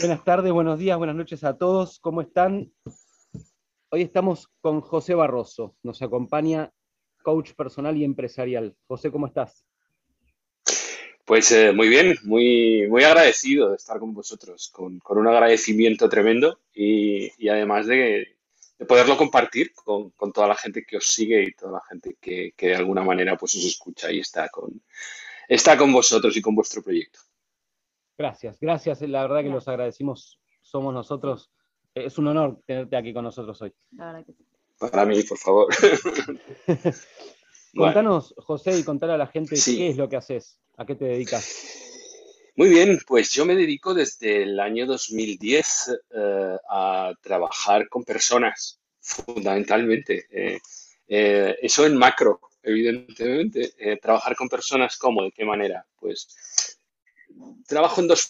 Buenas tardes, buenos días, buenas noches a todos. ¿Cómo están? Hoy estamos con José Barroso. Nos acompaña coach personal y empresarial. José, ¿cómo estás? Pues eh, muy bien, muy, muy agradecido de estar con vosotros, con, un agradecimiento tremendo y, además de, poderlo compartir con, toda la gente que os sigue y toda la gente que, de alguna manera pues os escucha y está con, está con vosotros y con vuestro proyecto. Gracias, gracias. La verdad que los agradecimos, somos nosotros. Es un honor tenerte aquí con nosotros hoy. Para mí, por favor. Contanos, José, y contar a la gente qué es lo que haces, a qué te dedicas. Muy bien, pues yo me dedico desde el año 2010 eh, a trabajar con personas, fundamentalmente. Eh, eh, eso en macro, evidentemente. trabajar con personas, ¿cómo? ¿De qué manera? Pues trabajo en dos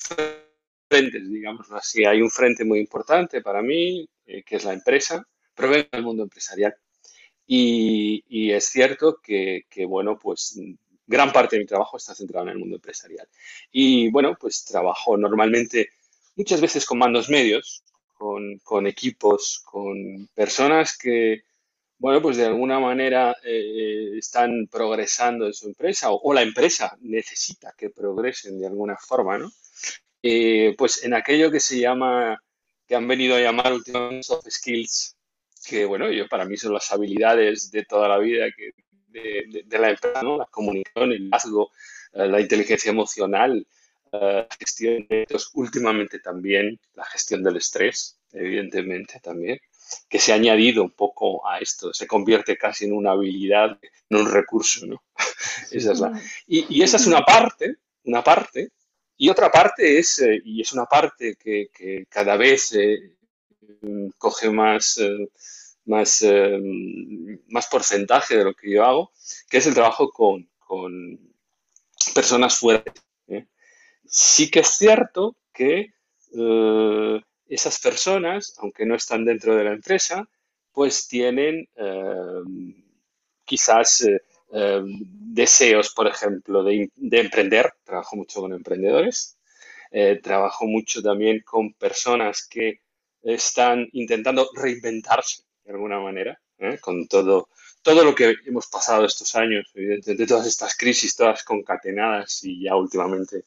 frentes, digamos así. Hay un frente muy importante para mí, eh, que es la empresa, pero vengo del mundo empresarial. Y, es cierto que, bueno, pues gran parte de mi trabajo está centrado en el mundo empresarial. Y bueno, pues trabajo normalmente muchas veces con mandos medios, con equipos, con personas que, bueno, pues de alguna manera eh, están progresando en su empresa o, la empresa necesita que progresen de alguna forma, ¿no? Eh, pues en aquello que se llama, que han venido a llamar últimamente soft skills, que bueno, yo para mí son las habilidades de toda la vida de, la empresa, ¿no? La comunicación, el liderazgo, eh, la inteligencia emocional, la gestión de últimamente también la gestión del estrés, evidentemente también que se ha añadido un poco a esto, se convierte casi en una habilidad, en un recurso, ¿no? esa es la, y, esa es una parte, una parte, y otra parte es, eh, y es una parte que, cada vez eh, coge más, eh, más, más porcentaje de lo que yo hago, que es el trabajo con, con personas fuera. Sí que es cierto que esas personas, aunque no están dentro de la empresa, pues tienen eh, quizás eh, eh, deseos, por ejemplo, de, emprender. Trabajo mucho con emprendedores. trabajo mucho también con personas que están intentando reinventarse de alguna manera, con todo, todo lo que hemos pasado estos años, evidentemente, todas estas crisis, todas concatenadas y ya últimamente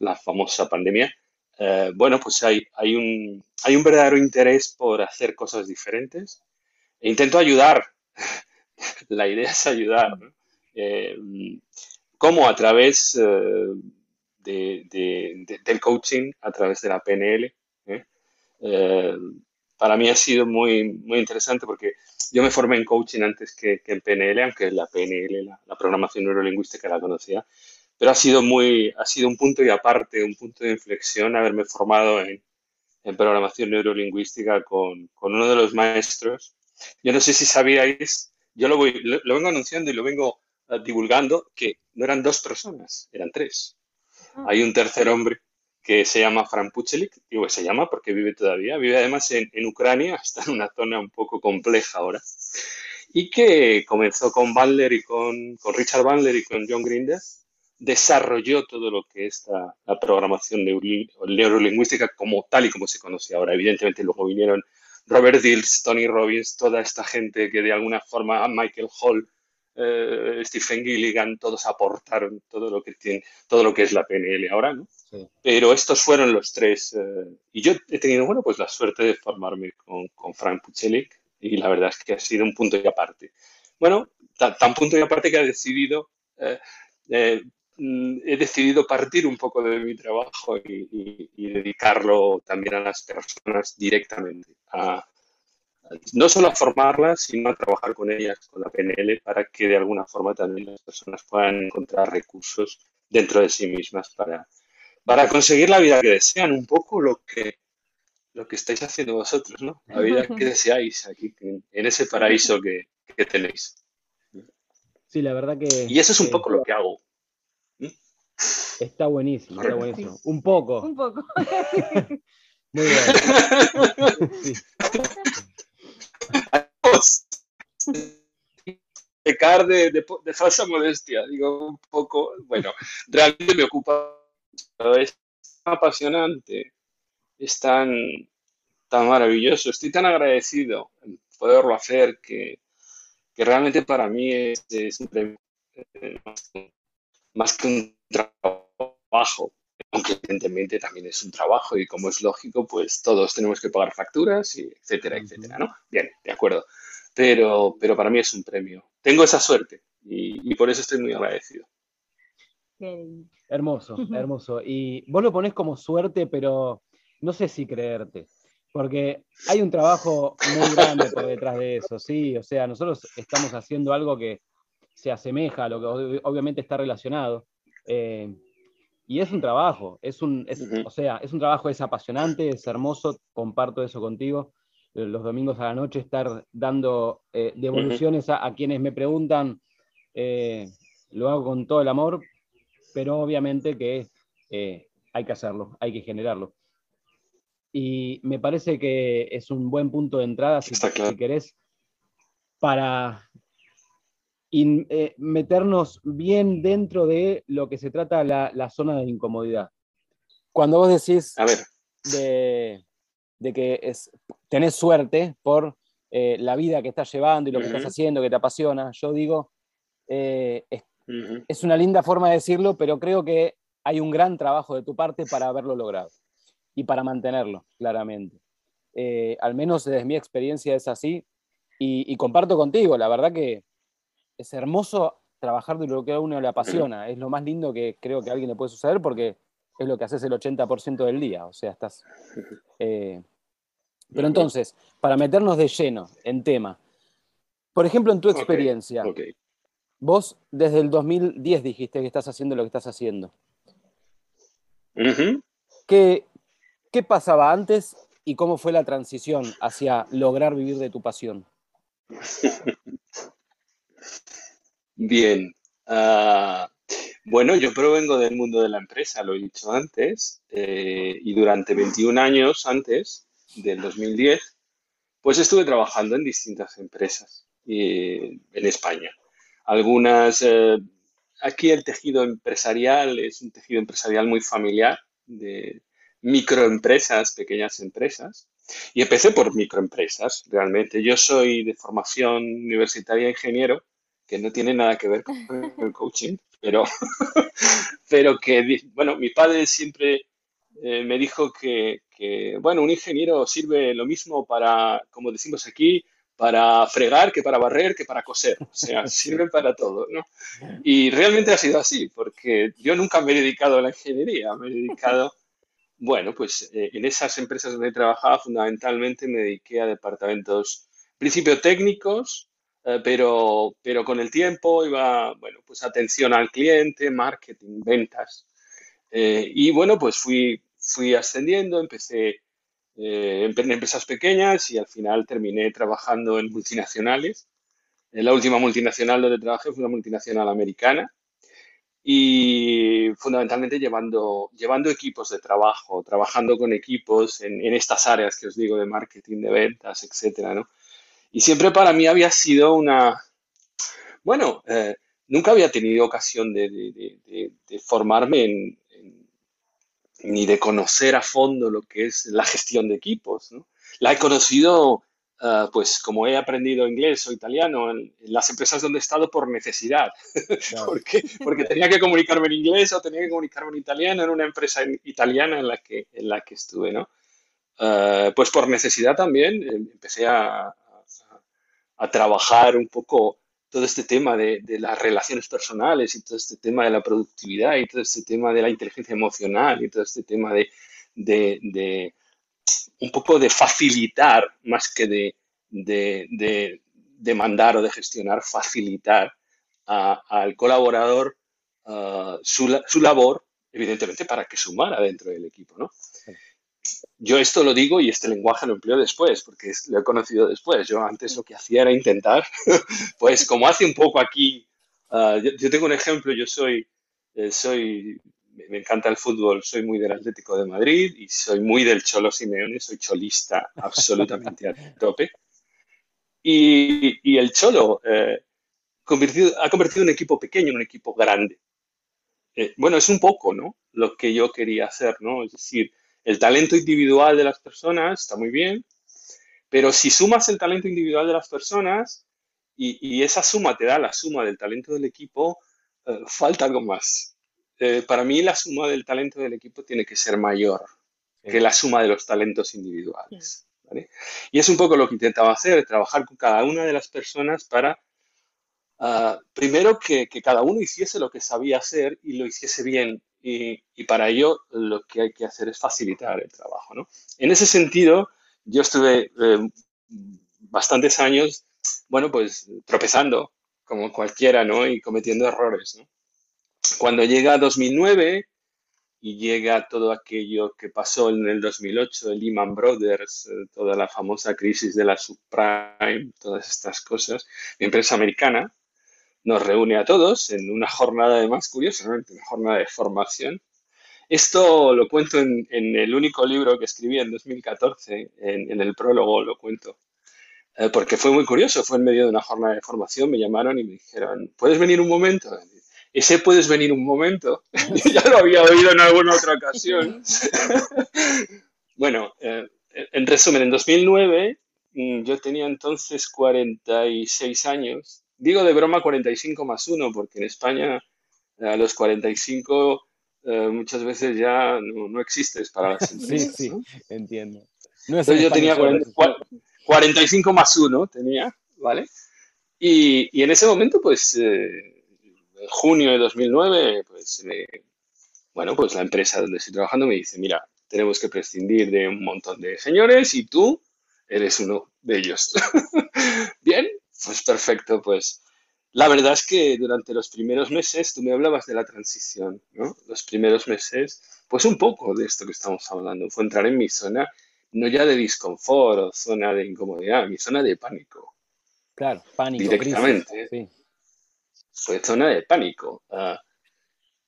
la famosa pandemia. Eh, bueno, pues hay, hay, un, hay un verdadero interés por hacer cosas diferentes. E intento ayudar. La idea es ayudar. ¿no? Eh, ¿Cómo? A través eh, del coaching, a través de la PNL. para mí ha sido muy, muy interesante porque yo me formé en coaching antes que, en PNL, aunque la PNL, la, la programación neurolingüística, la conocía pero ha sido muy, ha sido un punto y aparte, un punto de inflexión haberme formado en, en programación neurolingüística con, con, uno de los maestros. Yo no sé si sabíais, yo lo, voy, lo, vengo anunciando y lo vengo eh, divulgando, que no eran dos personas, eran tres. Ah. Hay un tercer hombre que se llama Fran Puchelik, digo se llama porque vive todavía, vive además en, en Ucrania, está en una zona un poco compleja ahora, y que comenzó con Bandler y con, con Richard Bandler y con John Grinder, desarrolló todo lo que es la, programación neurolingüística como tal y como se conoce ahora. Evidentemente luego vinieron Robert Dills, Tony Robbins, toda esta gente que de alguna forma, Michael Hall, eh, Stephen Gilligan, todos aportaron todo lo que tiene, todo lo que es la PNL ahora, ¿no? Pero estos fueron los tres. Eh, y yo he tenido, bueno, pues la suerte de formarme con, con Frank Puchelik y la verdad es que ha sido un punto y aparte. Bueno, tan, punto y aparte que ha decidido eh, Mm, he decidido partir un poco de mi trabajo y, dedicarlo también a las personas directamente, a, no solo a formarlas, sino a trabajar con ellas, con la PNL, para que de alguna forma también las personas puedan encontrar recursos dentro de sí mismas para, para conseguir la vida que desean, un poco lo que, lo que estáis haciendo vosotros, ¿no? La vida que deseáis aquí, en, ese paraíso que, que, tenéis. Sí, la verdad que... Y eso es un poco lo que hago. Está buenísimo, está buenísimo. Un poco. Un poco. Muy bien. Pecar de, de, falsa modestia, digo un poco, bueno, realmente me ocupa, es apasionante es tan, tan maravilloso. Estoy tan agradecido en poderlo hacer que, que realmente para mí es, es un premio, eh, más que un trabajo, aunque evidentemente también es un trabajo y como es lógico, pues todos tenemos que pagar facturas, y etcétera, etcétera, ¿no? Bien, de acuerdo. Pero, pero para mí es un premio. Tengo esa suerte y, por eso estoy muy agradecido. Hermoso, hermoso. Y vos lo ponés como suerte, pero no sé si creerte, porque hay un trabajo muy grande por detrás de eso, ¿sí? O sea, nosotros estamos haciendo algo que se asemeja a lo que obviamente está relacionado. Eh, y es un trabajo, es un, o sea, es un trabajo, es apasionante, es hermoso, comparto eso contigo. Eh, los domingos a la noche estar dando eh, devoluciones a, quienes me preguntan, eh, lo hago con todo el amor, pero obviamente que hay que hacerlo, hay que generarlo. Y me parece que es un buen punto de entrada, si, si querés, para y eh, meternos bien dentro de lo que se trata la, la zona de incomodidad. Cuando vos decís De, de, que es, tenés suerte por eh, la vida que estás llevando y lo que estás haciendo, que te apasiona, yo digo, eh, es, es, una linda forma de decirlo, pero creo que hay un gran trabajo de tu parte para haberlo logrado y para mantenerlo, claramente. al menos desde mi experiencia es así y, y comparto contigo, la verdad que es hermoso trabajar de lo que a uno le apasiona. Es lo más lindo que creo que a alguien le puede suceder porque es lo que haces el 80% del día. O sea, estás. Eh, pero entonces, para meternos de lleno en tema, por ejemplo, en tu experiencia, vos desde el 2010 dijiste que estás haciendo lo que estás haciendo. ¿Qué, ¿Qué pasaba antes y cómo fue la transición hacia lograr vivir de tu pasión? Bien. Ah, bueno, yo provengo del mundo de la empresa, lo he dicho antes, eh, y durante 21 años antes del 2010, pues estuve trabajando en distintas empresas en España. Algunas, eh, aquí el tejido empresarial es un tejido empresarial muy familiar de microempresas, pequeñas empresas. Y empecé por microempresas, realmente. Yo soy de formación universitaria ingeniero que no tiene nada que ver con el coaching, pero, pero que, bueno, mi padre siempre eh, me dijo que, bueno, un ingeniero sirve lo mismo para, como decimos aquí, para fregar, que para barrer, que para coser. O sea, sirve para todo, ¿no? Y realmente ha sido así, porque yo nunca me he dedicado a la ingeniería, me he dedicado, bueno, pues eh, en esas empresas donde he trabajado fundamentalmente me dediqué a departamentos, principio técnicos, eh, pero, pero con el tiempo iba, bueno, pues atención al cliente, marketing, ventas. Eh, y bueno, pues fui, fui ascendiendo, empecé eh, en empresas pequeñas y al final terminé trabajando en multinacionales. la última multinacional donde trabajé fue una multinacional americana y fundamentalmente llevando, llevando equipos de trabajo, trabajando con equipos en, en estas áreas que os digo de marketing, de ventas, etcétera, ¿no? Y siempre para mí había sido una, bueno, eh, nunca había tenido ocasión de, formarme ni de conocer a fondo lo que es la gestión de equipos. La he conocido, eh, pues como he aprendido inglés o italiano en, las empresas donde he estado por necesidad, porque, porque tenía que comunicarme en inglés o tenía que comunicarme en italiano en una empresa italiana en la que, en la que estuve. ¿no? Eh, pues por necesidad también empecé a, a trabajar un poco todo este tema de, las relaciones personales y todo este tema de la productividad y todo este tema de la inteligencia emocional y todo este tema de, de, un poco de facilitar más que de, de, mandar o de gestionar, facilitar al colaborador uh, su, su, labor, evidentemente para que sumara dentro del equipo, ¿no? yo esto lo digo y este lenguaje lo empleo después, porque lo he conocido después. Yo antes lo que hacía era intentar, pues como hace un poco aquí, ah, yo, tengo un ejemplo, yo soy, eh, soy, me encanta el fútbol, soy muy del Atlético de Madrid y soy muy del Cholo Simeone, soy cholista absolutamente a tope. Y, el Cholo eh, ha convertido un equipo pequeño en un equipo grande. Eh, bueno, es un poco, ¿no? Lo que yo quería hacer, ¿no? Es decir, el talento individual de las personas está muy bien, pero si sumas el talento individual de las personas y, esa suma te da la suma del talento del equipo, eh, falta algo más. Eh, para mí la suma del talento del equipo tiene que ser mayor que la suma de los talentos individuales. Y es un poco lo que intentaba hacer, trabajar con cada una de las personas para, ah, primero, que, cada uno hiciese lo que sabía hacer y lo hiciese bien. Y, para ello lo que hay que hacer es facilitar el trabajo. ¿no? En ese sentido, yo estuve eh, bastantes años, bueno, pues tropezando como cualquiera, ¿no? Y cometiendo errores, ¿no? Cuando llega 2009, y llega todo aquello que pasó en el 2008, el Lehman Brothers, eh, toda la famosa crisis de la subprime, todas estas cosas. Mi empresa americana nos reúne a todos en una jornada, además, curiosamente, una jornada de formación. Esto lo cuento en, el único libro que escribí en 2014, en, el prólogo lo cuento, eh, porque fue muy curioso, fue en medio de una jornada de formación, me llamaron y me dijeron, ¿puedes venir un momento? Ese puedes venir un momento, ya lo había oído en alguna otra ocasión. bueno, eh, en resumen, en 2009 mm, yo tenía entonces 46 años. Digo de broma 45 más 1, porque en España a los 45 eh, muchas veces ya no, existes para las empresas. Sí, sí, entiendo. entonces yo tenía 45 más 1, tenía, ¿vale? Y, y en ese momento, pues... Eh, junio de 2009, pues, bueno, pues la empresa donde estoy trabajando me dice, mira, tenemos que prescindir de un montón de señores y tú eres uno de ellos. Bien, pues perfecto, pues la verdad es que durante los primeros meses, tú me hablabas de la transición, ¿no? Los primeros meses, pues un poco de esto que estamos hablando, fue entrar en mi zona, no ya de disconfort o zona de incomodidad, mi zona de pánico. Claro, pánico. Directamente. sí fue zona de pánico. Ah,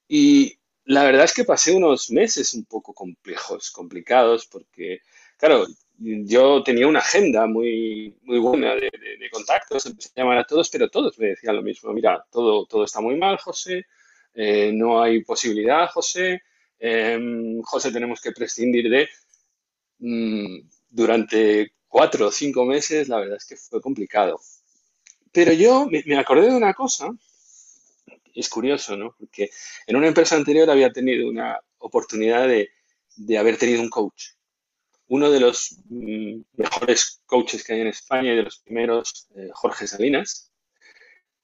y la verdad es que pasé unos meses un poco complejos, complicados, porque, claro, yo tenía una agenda muy, muy buena de, contactos, empecé a llamar a todos, pero todos me decían lo mismo, mira, todo, todo está muy mal, José, eh, no hay posibilidad, José, em, José, tenemos que prescindir de... Mm, durante cuatro o cinco meses, la verdad es que fue complicado. Pero yo me acordé de una cosa es curioso, ¿no? Porque en una empresa anterior había tenido una oportunidad de, haber tenido un coach. Uno de los mm, mejores coaches que hay en España y de los primeros, eh, Jorge Salinas,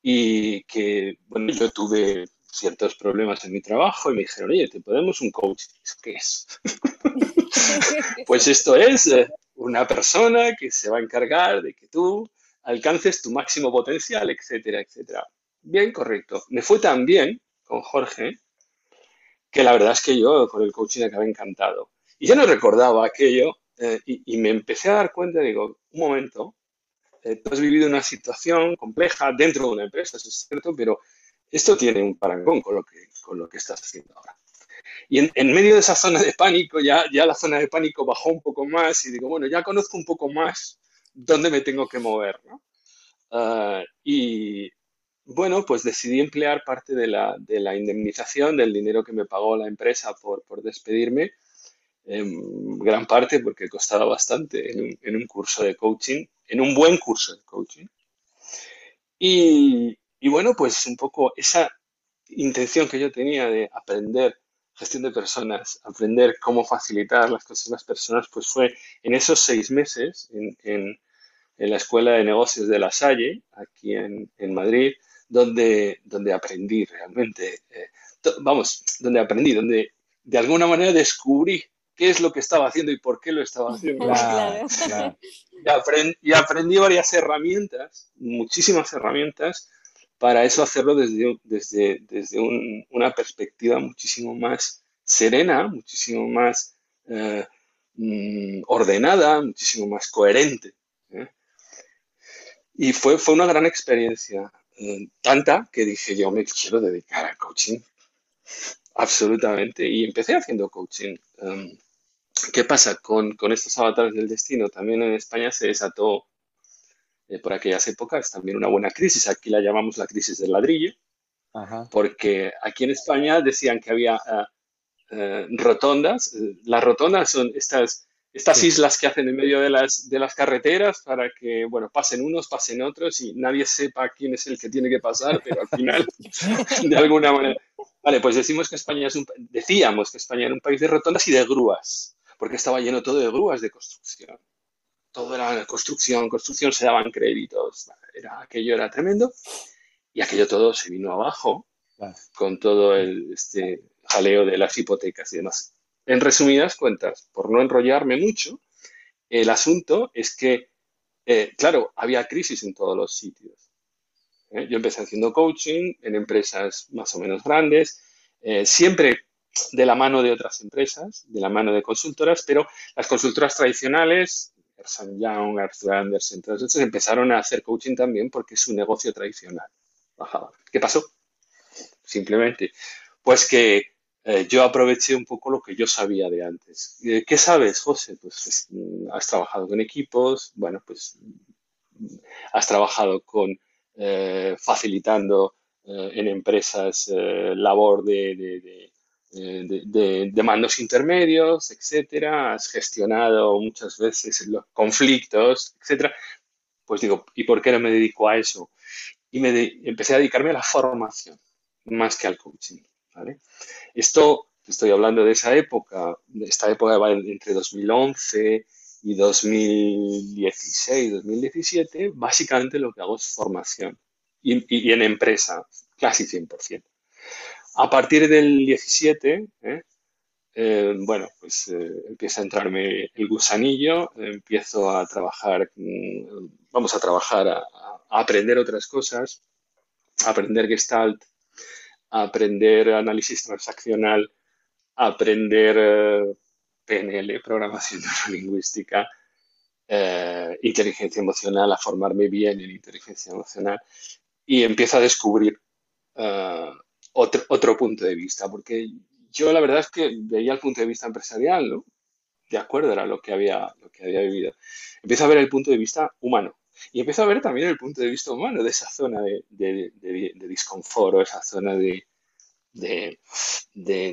y que, bueno, yo tuve ciertos problemas en mi trabajo y me dijeron, oye, ¿te podemos un coach? ¿Qué es? pues esto es eh, una persona que se va a encargar de que tú alcances tu máximo potencial, etcétera, etcétera. Bien, correcto. Me fue tan bien con Jorge que la verdad es que yo con el coaching acabé encantado. Y yo no recordaba aquello eh, y, me empecé a dar cuenta, digo, un momento, eh, tú has vivido una situación compleja dentro de una empresa, eso es cierto, pero esto tiene un parangón con lo que, con lo que estás haciendo ahora. Y en, medio de esa zona de pánico, ya, ya la zona de pánico bajó un poco más y digo, bueno, ya conozco un poco más dónde me tengo que mover, ¿no? Ah, y, bueno, pues decidí emplear parte de la, de la indemnización, del dinero que me pagó la empresa por, despedirme, en gran parte porque costaba bastante en un, curso de coaching, en un buen curso de coaching. Y, y bueno, pues un poco esa intención que yo tenía de aprender gestión de personas, aprender cómo facilitar las cosas a las personas, pues fue en esos seis meses en la Escuela de Negocios de La Salle, aquí en, en Madrid, donde, donde aprendí realmente, eh, vamos, donde aprendí, donde de alguna manera descubrí qué es lo que estaba haciendo y por qué lo estaba haciendo. Y, aprendí, varias herramientas, muchísimas herramientas, para eso hacerlo desde, desde, desde una perspectiva muchísimo más serena, muchísimo más eh, mm, ordenada, muchísimo más coherente. ¿eh? Y fue, fue una gran experiencia. Eh, tanta que dije yo me quiero dedicar al coaching. Absolutamente. Y empecé haciendo coaching. Em, ¿Qué pasa con, con, estos avatares del destino? También en España se desató eh, por aquellas épocas también una buena crisis. Aquí la llamamos la crisis del ladrillo. Porque aquí en España decían que había eh, rotondas. Las rotondas son estas, estas islas que hacen en medio de las, de las carreteras para que, bueno, pasen unos, pasen otros y nadie sepa quién es el que tiene que pasar, pero al final, de alguna manera. Vale, pues decimos que España es un, decíamos que España era un país de rotondas y de grúas, porque estaba lleno todo de grúas de construcción. Todo era construcción, construcción, se daban créditos, era, aquello era tremendo y aquello todo se vino abajo con todo el este jaleo de las hipotecas y demás. En resumidas cuentas, por no enrollarme mucho, el asunto es que, eh, claro, había crisis en todos los sitios. ¿eh? Yo empecé haciendo coaching en empresas más o menos grandes, eh, siempre de la mano de otras empresas, de la mano de consultoras, pero las consultoras tradicionales, Ernst Young, Arthur Anderson, todas empezaron a hacer coaching también porque es un negocio tradicional. ¿Qué pasó? Simplemente, pues que eh, yo aproveché un poco lo que yo sabía de antes. Eh, ¿Qué sabes, José? Pues mm, has trabajado con equipos, bueno, pues mm, has trabajado con eh, facilitando en empresas labor de, de, mandos intermedios, etcétera, has gestionado muchas veces los conflictos, etcétera. Pues digo, ¿y por qué no me dedico a eso? Y me empecé a dedicarme a la formación más que al coaching. Esto, estoy hablando de esa época, esta época va entre 2011 y 2016, 2017, básicamente lo que hago es formación y, en empresa, casi 100%. A partir del 17, ¿eh? Eh, bueno, pues eh, empieza a entrarme el gusanillo, empiezo a trabajar, mm, vamos a trabajar, a, a aprender otras cosas, a aprender Gestalt, aprender análisis transaccional, aprender eh, PNL, programación neurolingüística, eh, inteligencia emocional, a formarme bien en inteligencia emocional y empiezo a descubrir eh, otro, otro, punto de vista, porque yo la verdad es que veía el punto de vista empresarial, ¿no? De acuerdo, era lo que había, lo que había vivido. Empiezo a ver el punto de vista humano, y empiezo a ver también el punto de vista humano de esa zona de, de, de, disconfort o esa zona de,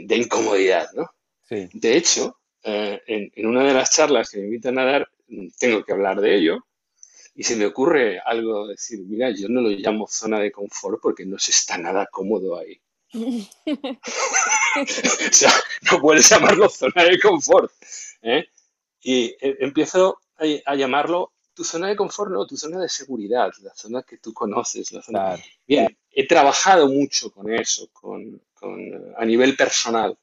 incomodidad, ¿no? De hecho, eh, en, en, una de las charlas que me invitan a dar, tengo que hablar de ello y se me ocurre algo, decir, mira, yo no lo llamo zona de confort porque no se está nada cómodo ahí. o sea, no puedes llamarlo zona de confort. ¿eh? Y eh, empiezo a llamarlo tu zona de confort, no, tu zona de seguridad, la zona que tú conoces. La zona... Bien, he trabajado mucho con eso, con, a nivel personal,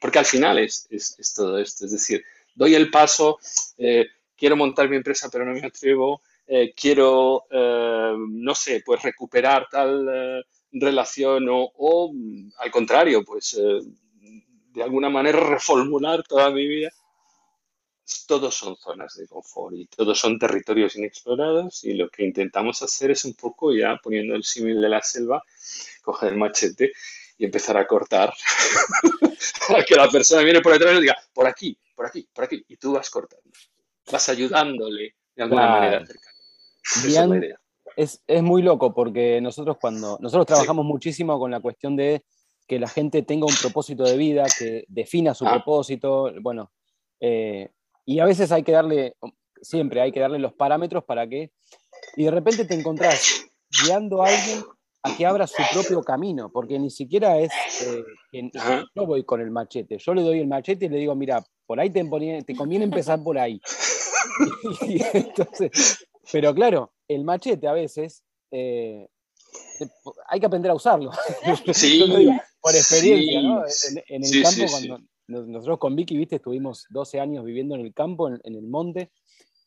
porque al final es, es, todo esto. Es decir, doy el paso, eh, quiero montar mi empresa, pero no me atrevo, eh, quiero, eh, no sé, pues recuperar tal relación o, o, al contrario, pues de alguna manera reformular toda mi vida todos son zonas de confort y todos son territorios inexplorados y lo que intentamos hacer es un poco ya poniendo el símil de la selva, coger el machete y empezar a cortar para que la persona viene por detrás y diga, por aquí, por aquí, por aquí, y tú vas cortando, vas ayudándole de alguna manera a acercar. es, es, muy loco porque nosotros cuando nosotros trabajamos muchísimo con la cuestión de que la gente tenga un propósito de vida, que defina su ah. propósito, bueno, eh, y a veces hay que darle, siempre hay que darle los parámetros para que, y de repente te encontrás guiando a alguien a que abra su propio camino, porque ni siquiera es eh, que yo voy con el machete, yo le doy el machete y le digo, mira, por ahí te, te conviene empezar por ahí. pero claro, el machete a veces eh, hay que aprender a usarlo. Sí, por experiencia, ¿no? En, el campo, cuando, nosotros con Vicky, viste, estuvimos 12 años viviendo en el campo, en, el monte,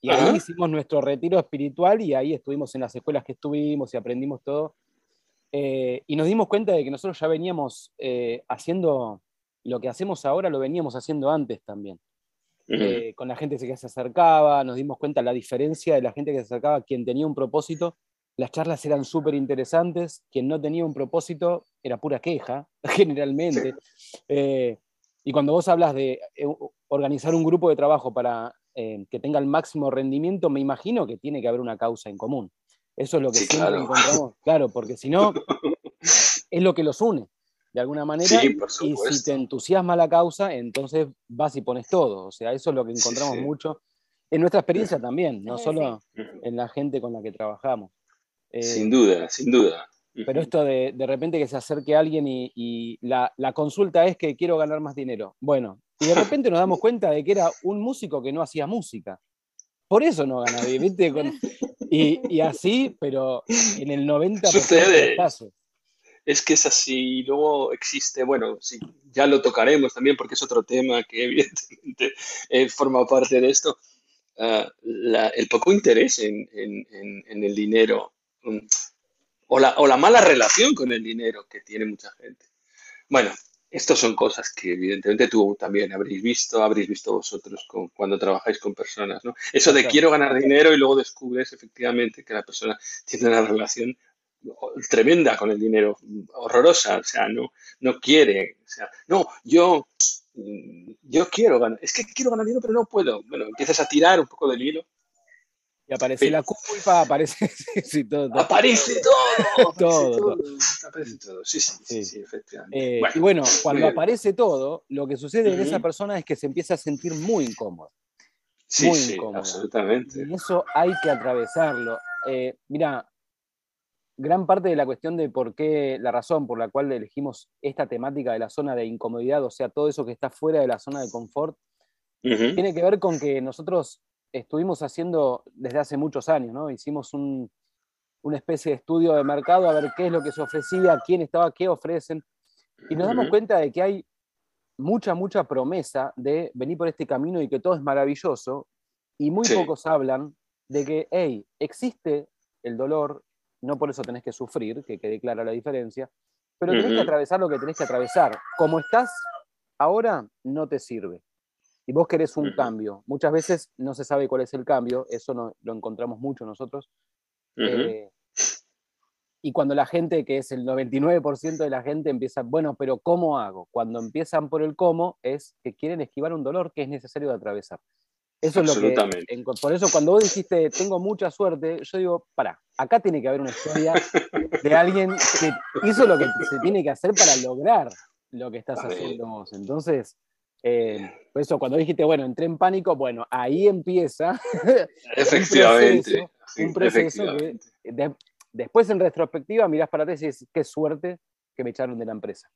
y ahí hicimos nuestro retiro espiritual y ahí estuvimos en las escuelas que estuvimos y aprendimos todo. Eh, y nos dimos cuenta de que nosotros ya veníamos eh, haciendo lo que hacemos ahora, lo veníamos haciendo antes también. Eh, con la gente que se acercaba, nos dimos cuenta la diferencia de la gente que se acercaba, quien tenía un propósito, las charlas eran súper interesantes, quien no tenía un propósito era pura queja, generalmente. Y cuando vos hablas de eh, organizar un grupo de trabajo para eh, que tenga el máximo rendimiento, me imagino que tiene que haber una causa en común. Eso es lo que siempre encontramos, claro, porque si no, es lo que los une. de alguna manera. y si te entusiasma la causa, entonces vas y pones todo. O sea, eso es lo que encontramos mucho en nuestra experiencia también, no solo en la gente con la que trabajamos. Eh, sin duda, sin duda. Pero esto de, de repente que se acerque alguien y, la, consulta es que quiero ganar más dinero. Bueno, y de repente nos damos cuenta de que era un músico que no hacía música. Por eso no gana ¿viste? y, así, pero en el 90% Sucede. Es que es así. Y luego existe, bueno, sí, ya lo tocaremos también porque es otro tema que evidentemente eh, forma parte de esto Ah, el poco interés en, el dinero mm, o la, o la, mala relación con el dinero que tiene mucha gente. Bueno, estas son cosas que evidentemente tú también habréis visto, habréis visto vosotros cuando trabajáis con personas, ¿no? Eso de quiero ganar dinero y luego descubres efectivamente que la persona tiene una relación tremenda con el dinero, horrorosa, o sea, no, no quiere, o sea, no, yo yo quiero ganar, es que quiero ganar dinero, pero no puedo. Bueno, empiezas a tirar un poco del hilo. Y aparece la culpa, aparece todo, Aparece todo, todo, Aparece todo, sí, sí, sí, efectivamente. Eh, y bueno, cuando aparece todo, lo que sucede en esa persona es que se empieza a sentir muy incómodo. Sí, muy sí, absolutamente. Y eso hay que atravesarlo. Eh, mira, gran parte de la cuestión de por qué, la razón por la cual elegimos esta temática de la zona de incomodidad, o sea, todo eso que está fuera de la zona de confort, tiene que ver con que nosotros estuvimos haciendo desde hace muchos años, ¿no? Hicimos una especie de estudio de mercado a ver qué es lo que se ofrecía, quién estaba, qué ofrecen, y nos damos cuenta de que hay mucha, mucha promesa de venir por este camino y que todo es maravilloso, y muy pocos hablan de que, hey, existe el dolor, no por eso tenés que sufrir, que quede clara la diferencia, pero tenés que atravesar lo que tenés que atravesar. Como estás ahora, no te sirve. Y vos querés un cambio. Muchas veces no se sabe cuál es el cambio, eso no, lo encontramos mucho nosotros. Eh, y cuando la gente, que es el 99% de la gente, empieza, bueno, pero ¿cómo hago? Cuando empiezan por el cómo, es que quieren esquivar un dolor que es necesario de atravesar. Eso es lo que. Por eso, cuando vos dijiste, tengo mucha suerte, yo digo, para, acá tiene que haber una historia de alguien que hizo lo que se tiene que hacer para lograr lo que estás haciendo vos. Entonces, eh, por eso, cuando dijiste, bueno, entré en pánico, bueno, ahí empieza. Efectivamente. Un proceso, que después, en retrospectiva, mirás para atrás y dices, qué suerte que me echaron de la empresa.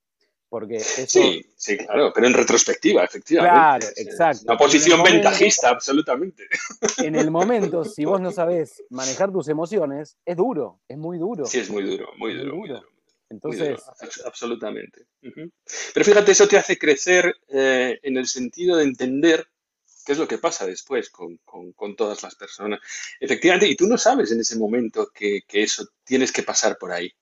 Porque Sí, sí, claro, pero en retrospectiva, efectivamente. Claro, exacto. Una posición ventajista, absolutamente. En el momento, si vos no sabés manejar tus emociones, es duro, es muy duro. Sí, es muy duro, muy duro. Muy duro. Entonces. absolutamente. Pero fíjate, eso te hace crecer eh, en el sentido de entender qué es lo que pasa después con, todas las personas. Efectivamente, y tú no sabes en ese momento que eso tienes que pasar por ahí.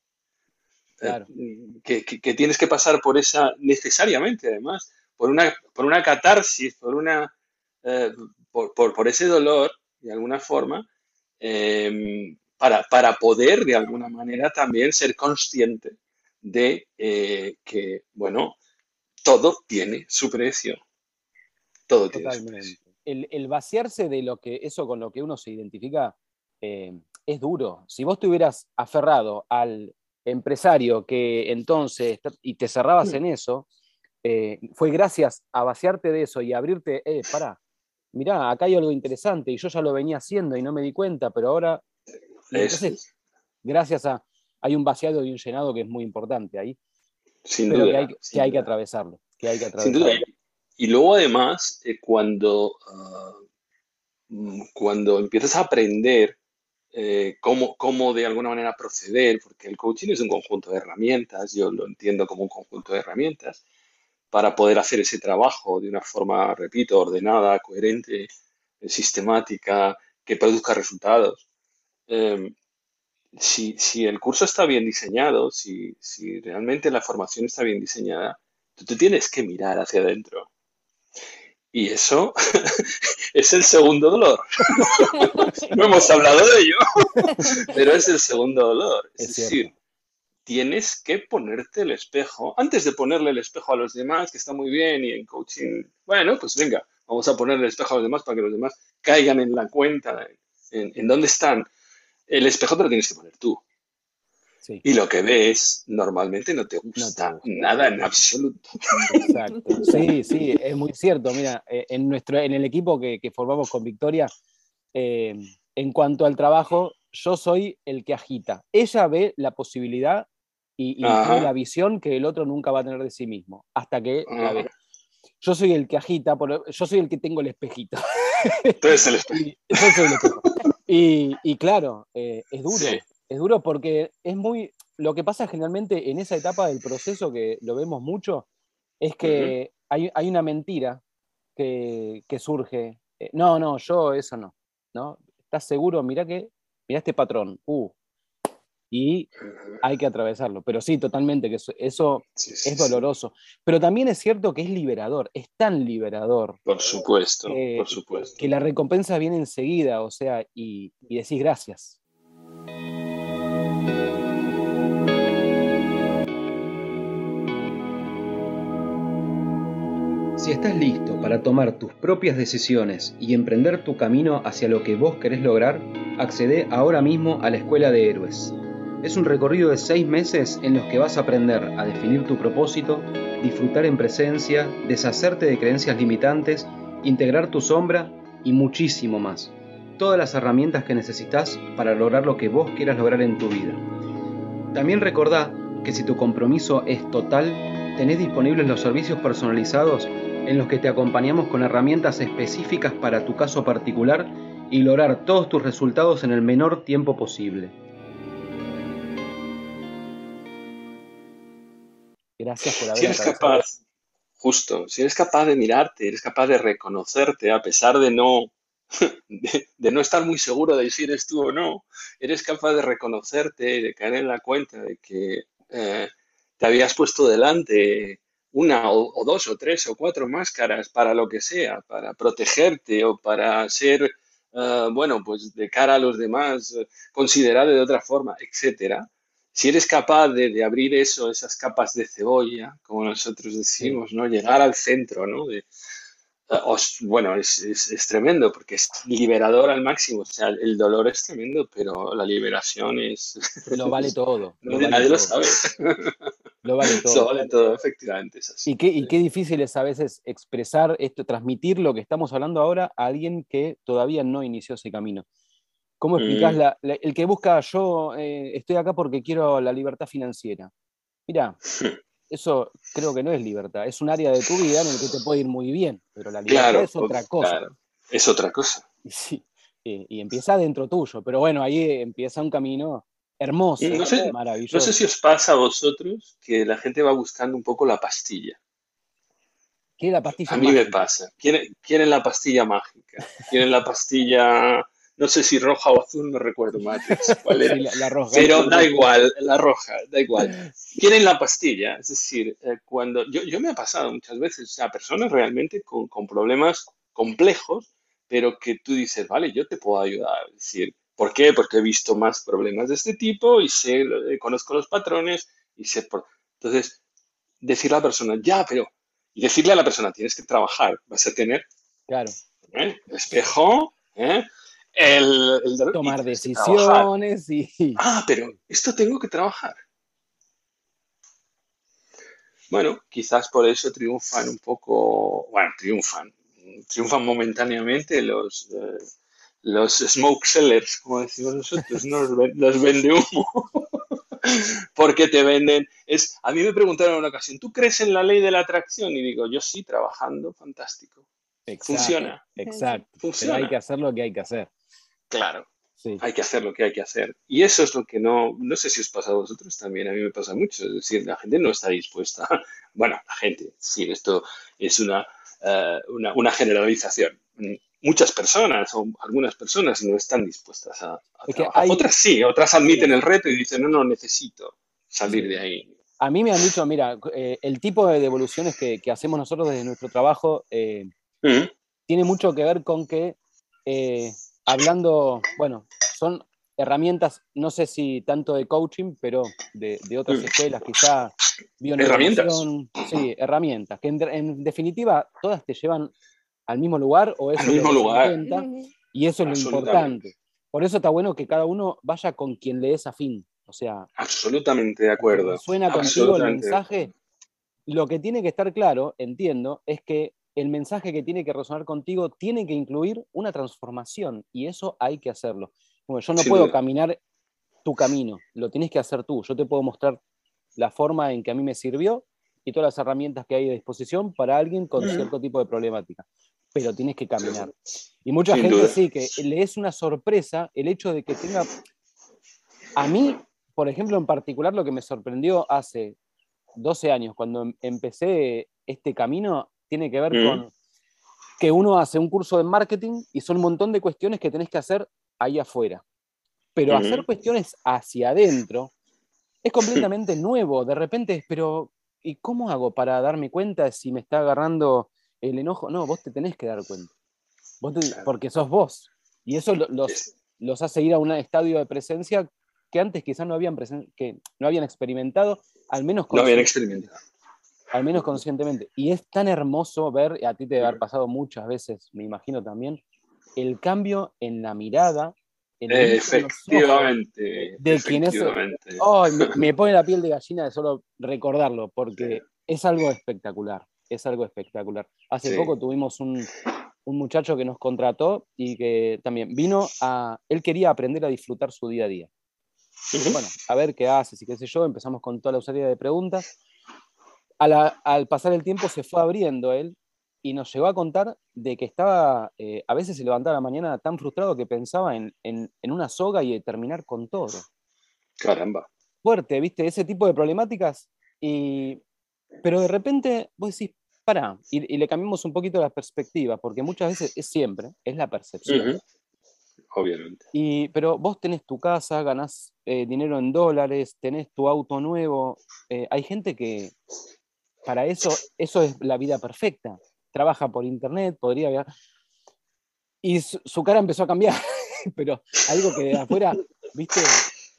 Que, tienes que pasar por esa, necesariamente además, por una, por una catarsis, por, una, eh, por, ese dolor, de alguna forma, para, para, poder, de alguna manera, también ser consciente de eh, que, bueno, todo tiene su precio. Todo tiene su precio. El, vaciarse de lo que, eso con lo que uno se identifica, eh, es duro. Si vos te hubieras aferrado al empresario que entonces, y te cerrabas en eso, eh, fue gracias a vaciarte de eso y abrirte, eh, pará, mirá, acá hay algo interesante y yo ya lo venía haciendo y no me di cuenta, pero ahora, entonces, gracias a, hay un vaciado y un llenado que es muy importante ahí. Sin duda. Que hay que, hay que atravesarlo, que hay que atravesarlo. Sin duda. Y luego además, eh, cuando, ah, cuando empiezas a aprender eh, cómo, de alguna manera proceder, porque el coaching es un conjunto de herramientas, yo lo entiendo como un conjunto de herramientas, para poder hacer ese trabajo de una forma, repito, ordenada, coherente, eh, sistemática, que produzca resultados. Em, si, el curso está bien diseñado, si, si realmente la formación está bien diseñada, tú te tienes que mirar hacia adentro y eso es el segundo dolor. no hemos hablado de ello, pero es el segundo dolor. Es, decir, tienes que ponerte el espejo, antes de ponerle el espejo a los demás, que está muy bien, y en coaching, bueno, pues venga, vamos a ponerle el espejo a los demás para que los demás caigan en la cuenta en, en dónde están. El espejo te lo tienes que poner tú. Y lo que ves normalmente no te gusta, nada en absoluto. Exacto. Sí, sí, es muy cierto. Mira, eh, en, nuestro, en el equipo que, formamos con Victoria, eh, en cuanto al trabajo, yo soy el que agita. Ella ve la posibilidad y, la visión que el otro nunca va a tener de sí mismo, hasta que la ve. Yo soy el que agita, yo soy el que tengo el espejito. Tú eres el espejo. Y, claro, eh, es duro. Es duro porque es muy. Lo que pasa generalmente en esa etapa del proceso, que lo vemos mucho, es que hay, una mentira que, surge. Eh, no, no, yo eso no. ¿no? ¿Estás seguro? Mira que. Mira este patrón. Uh, y hay que atravesarlo. Pero sí, totalmente, que eso, es doloroso. Pero también es cierto que es liberador, es tan liberador. Por supuesto, por supuesto. Que la recompensa viene enseguida, o sea, y, y decís gracias. Si estás listo para tomar tus propias decisiones y emprender tu camino hacia lo que vos querés lograr, accede ahora mismo a la Escuela de Héroes. Es un recorrido de seis meses en los que vas a aprender a definir tu propósito, disfrutar en presencia, deshacerte de creencias limitantes, integrar tu sombra y muchísimo más. Todas las herramientas que necesitas para lograr lo que vos quieras lograr en tu vida. También recordá que si tu compromiso es total, tenés disponibles los servicios personalizados en los que te acompañamos con herramientas específicas para tu caso particular y lograr todos tus resultados en el menor tiempo posible. Gracias por haber Si eres capaz, justo, si eres capaz de mirarte, eres capaz de reconocerte a pesar de no, de, no estar muy seguro de si eres tú o no, eres capaz de reconocerte, de caer en la cuenta de que eh, te habías puesto delante una o, dos o tres o cuatro máscaras para lo que sea, para protegerte o para ser, eh, bueno, pues de cara a los demás, eh, considerado de otra forma, etcétera si eres capaz de, abrir eso, esas capas de cebolla, como nosotros decimos, ¿no? Llegar al centro, ¿no? Eh, bueno, es, tremendo porque es liberador al máximo. O sea, el dolor es tremendo, pero la liberación es. Lo vale todo. nadie lo sabe. Lo vale todo. Lo vale todo, efectivamente. Es así. Y qué, y qué difícil es a veces expresar esto, transmitir lo que estamos hablando ahora a alguien que todavía no inició ese camino. ¿Cómo explicás mm. el que busca yo eh, estoy acá porque quiero la libertad financiera? Mira, eso creo que no es libertad, es un área de tu vida en el que te puede ir muy bien, pero la libertad es otra cosa. Es otra cosa. Sí, y, empieza dentro tuyo, pero bueno, ahí empieza un camino hermoso, no sé, maravilloso. No sé si os pasa a vosotros que la gente va buscando un poco la pastilla. ¿Quiere la pastilla A mí me pasa. quieren la pastilla mágica. Quieren la pastilla no sé si roja o azul, no recuerdo más cuál era. la, roja. Pero da igual, la roja, da igual. Quieren la pastilla, es decir, eh, cuando yo, yo, me ha pasado muchas veces a personas realmente con, con, problemas complejos, pero que tú dices, vale, yo te puedo ayudar. Es decir, ¿por qué? Porque he visto más problemas de este tipo y sé, eh, conozco los patrones y sé por... Entonces, decirle a la persona, ya, pero... Y decirle a la persona, tienes que trabajar, vas a tener... Claro. ¿eh? Espejo, ¿eh? El, tomar decisiones y... Ah, pero esto tengo que trabajar. Bueno, quizás por eso triunfan un poco, bueno, triunfan, triunfan momentáneamente los, eh, los smoke sellers, como decimos nosotros, los, vende humo. Porque te venden. Es, a mí me preguntaron en una ocasión, ¿tú crees en la ley de la atracción? Y digo, yo sí, trabajando, fantástico. Funciona. Exacto. Funciona. hay que hacer lo que hay que hacer. Claro. Hay que hacer lo que hay que hacer. Y eso es lo que no, no sé si os pasa a vosotros también, a mí me pasa mucho. Es decir, la gente no está dispuesta. Bueno, la gente, sí, esto es una, eh, una, generalización. Muchas personas o algunas personas no están dispuestas a, trabajar. Otras sí, otras admiten el reto y dicen, no, no, necesito salir de ahí. A mí me han dicho, mira, eh, el tipo de devoluciones que, hacemos nosotros desde nuestro trabajo eh, tiene mucho que ver con que hablando, bueno, son herramientas, no sé si tanto de coaching, pero de, otras mm. escuelas, quizá ¿Herramientas? Sí, herramientas, que en, definitiva todas te llevan al mismo lugar o es al mismo lugar. y eso es lo importante. Por eso está bueno que cada uno vaya con quien le es afín. O sea, absolutamente de acuerdo. Suena contigo el mensaje. Lo que tiene que estar claro, entiendo, es que el mensaje que tiene que resonar contigo tiene que incluir una transformación y eso hay que hacerlo. yo no puedo caminar tu camino, lo tienes que hacer tú. Yo te puedo mostrar la forma en que a mí me sirvió y todas las herramientas que hay a disposición para alguien con cierto tipo de problemática, pero tienes que caminar. Y mucha gente sí, que le es una sorpresa el hecho de que tenga... A mí, por ejemplo, en particular, lo que me sorprendió hace 12 años, cuando em, empecé este camino, tiene que ver con que uno hace un curso de marketing y son un montón de cuestiones que tenés que hacer ahí afuera. Pero hacer cuestiones hacia adentro es completamente nuevo. De repente, pero ¿y cómo hago para darme cuenta si me está agarrando el enojo? No, vos te tenés que dar cuenta. Porque sos vos. Y eso los, los hace ir a un estadio de presencia que antes quizás no habían, que no habían experimentado, al menos no habían experimentado. Al menos conscientemente. Y es tan hermoso ver, a ti te debe haber pasado muchas veces, me imagino también, el cambio en la mirada efectivamente. De quien es. me, pone la piel de gallina de solo recordarlo, porque es algo espectacular. Es algo espectacular. Hace poco tuvimos un, muchacho que nos contrató y que también vino a. Él quería aprender a disfrutar su día a día. Bueno, a ver qué haces y qué sé yo. Empezamos con toda la serie de preguntas. Al pasar el tiempo se fue abriendo él y nos llegó a contar de que estaba, eh, a veces se levantaba a la mañana tan frustrado que pensaba en, una soga y terminar con todo. Caramba. Fuerte, ¿viste? Ese tipo de problemáticas. Y, pero de repente vos decís, para, y, le cambiamos un poquito la perspectiva, porque muchas veces es siempre, es la percepción. Obviamente. Y, pero vos tenés tu casa, ganás eh, dinero en dólares, tenés tu auto nuevo. Eh, hay gente que para eso, eso es la vida perfecta trabaja por internet, podría ver. Y su, cara empezó a cambiar, pero algo que de afuera, viste,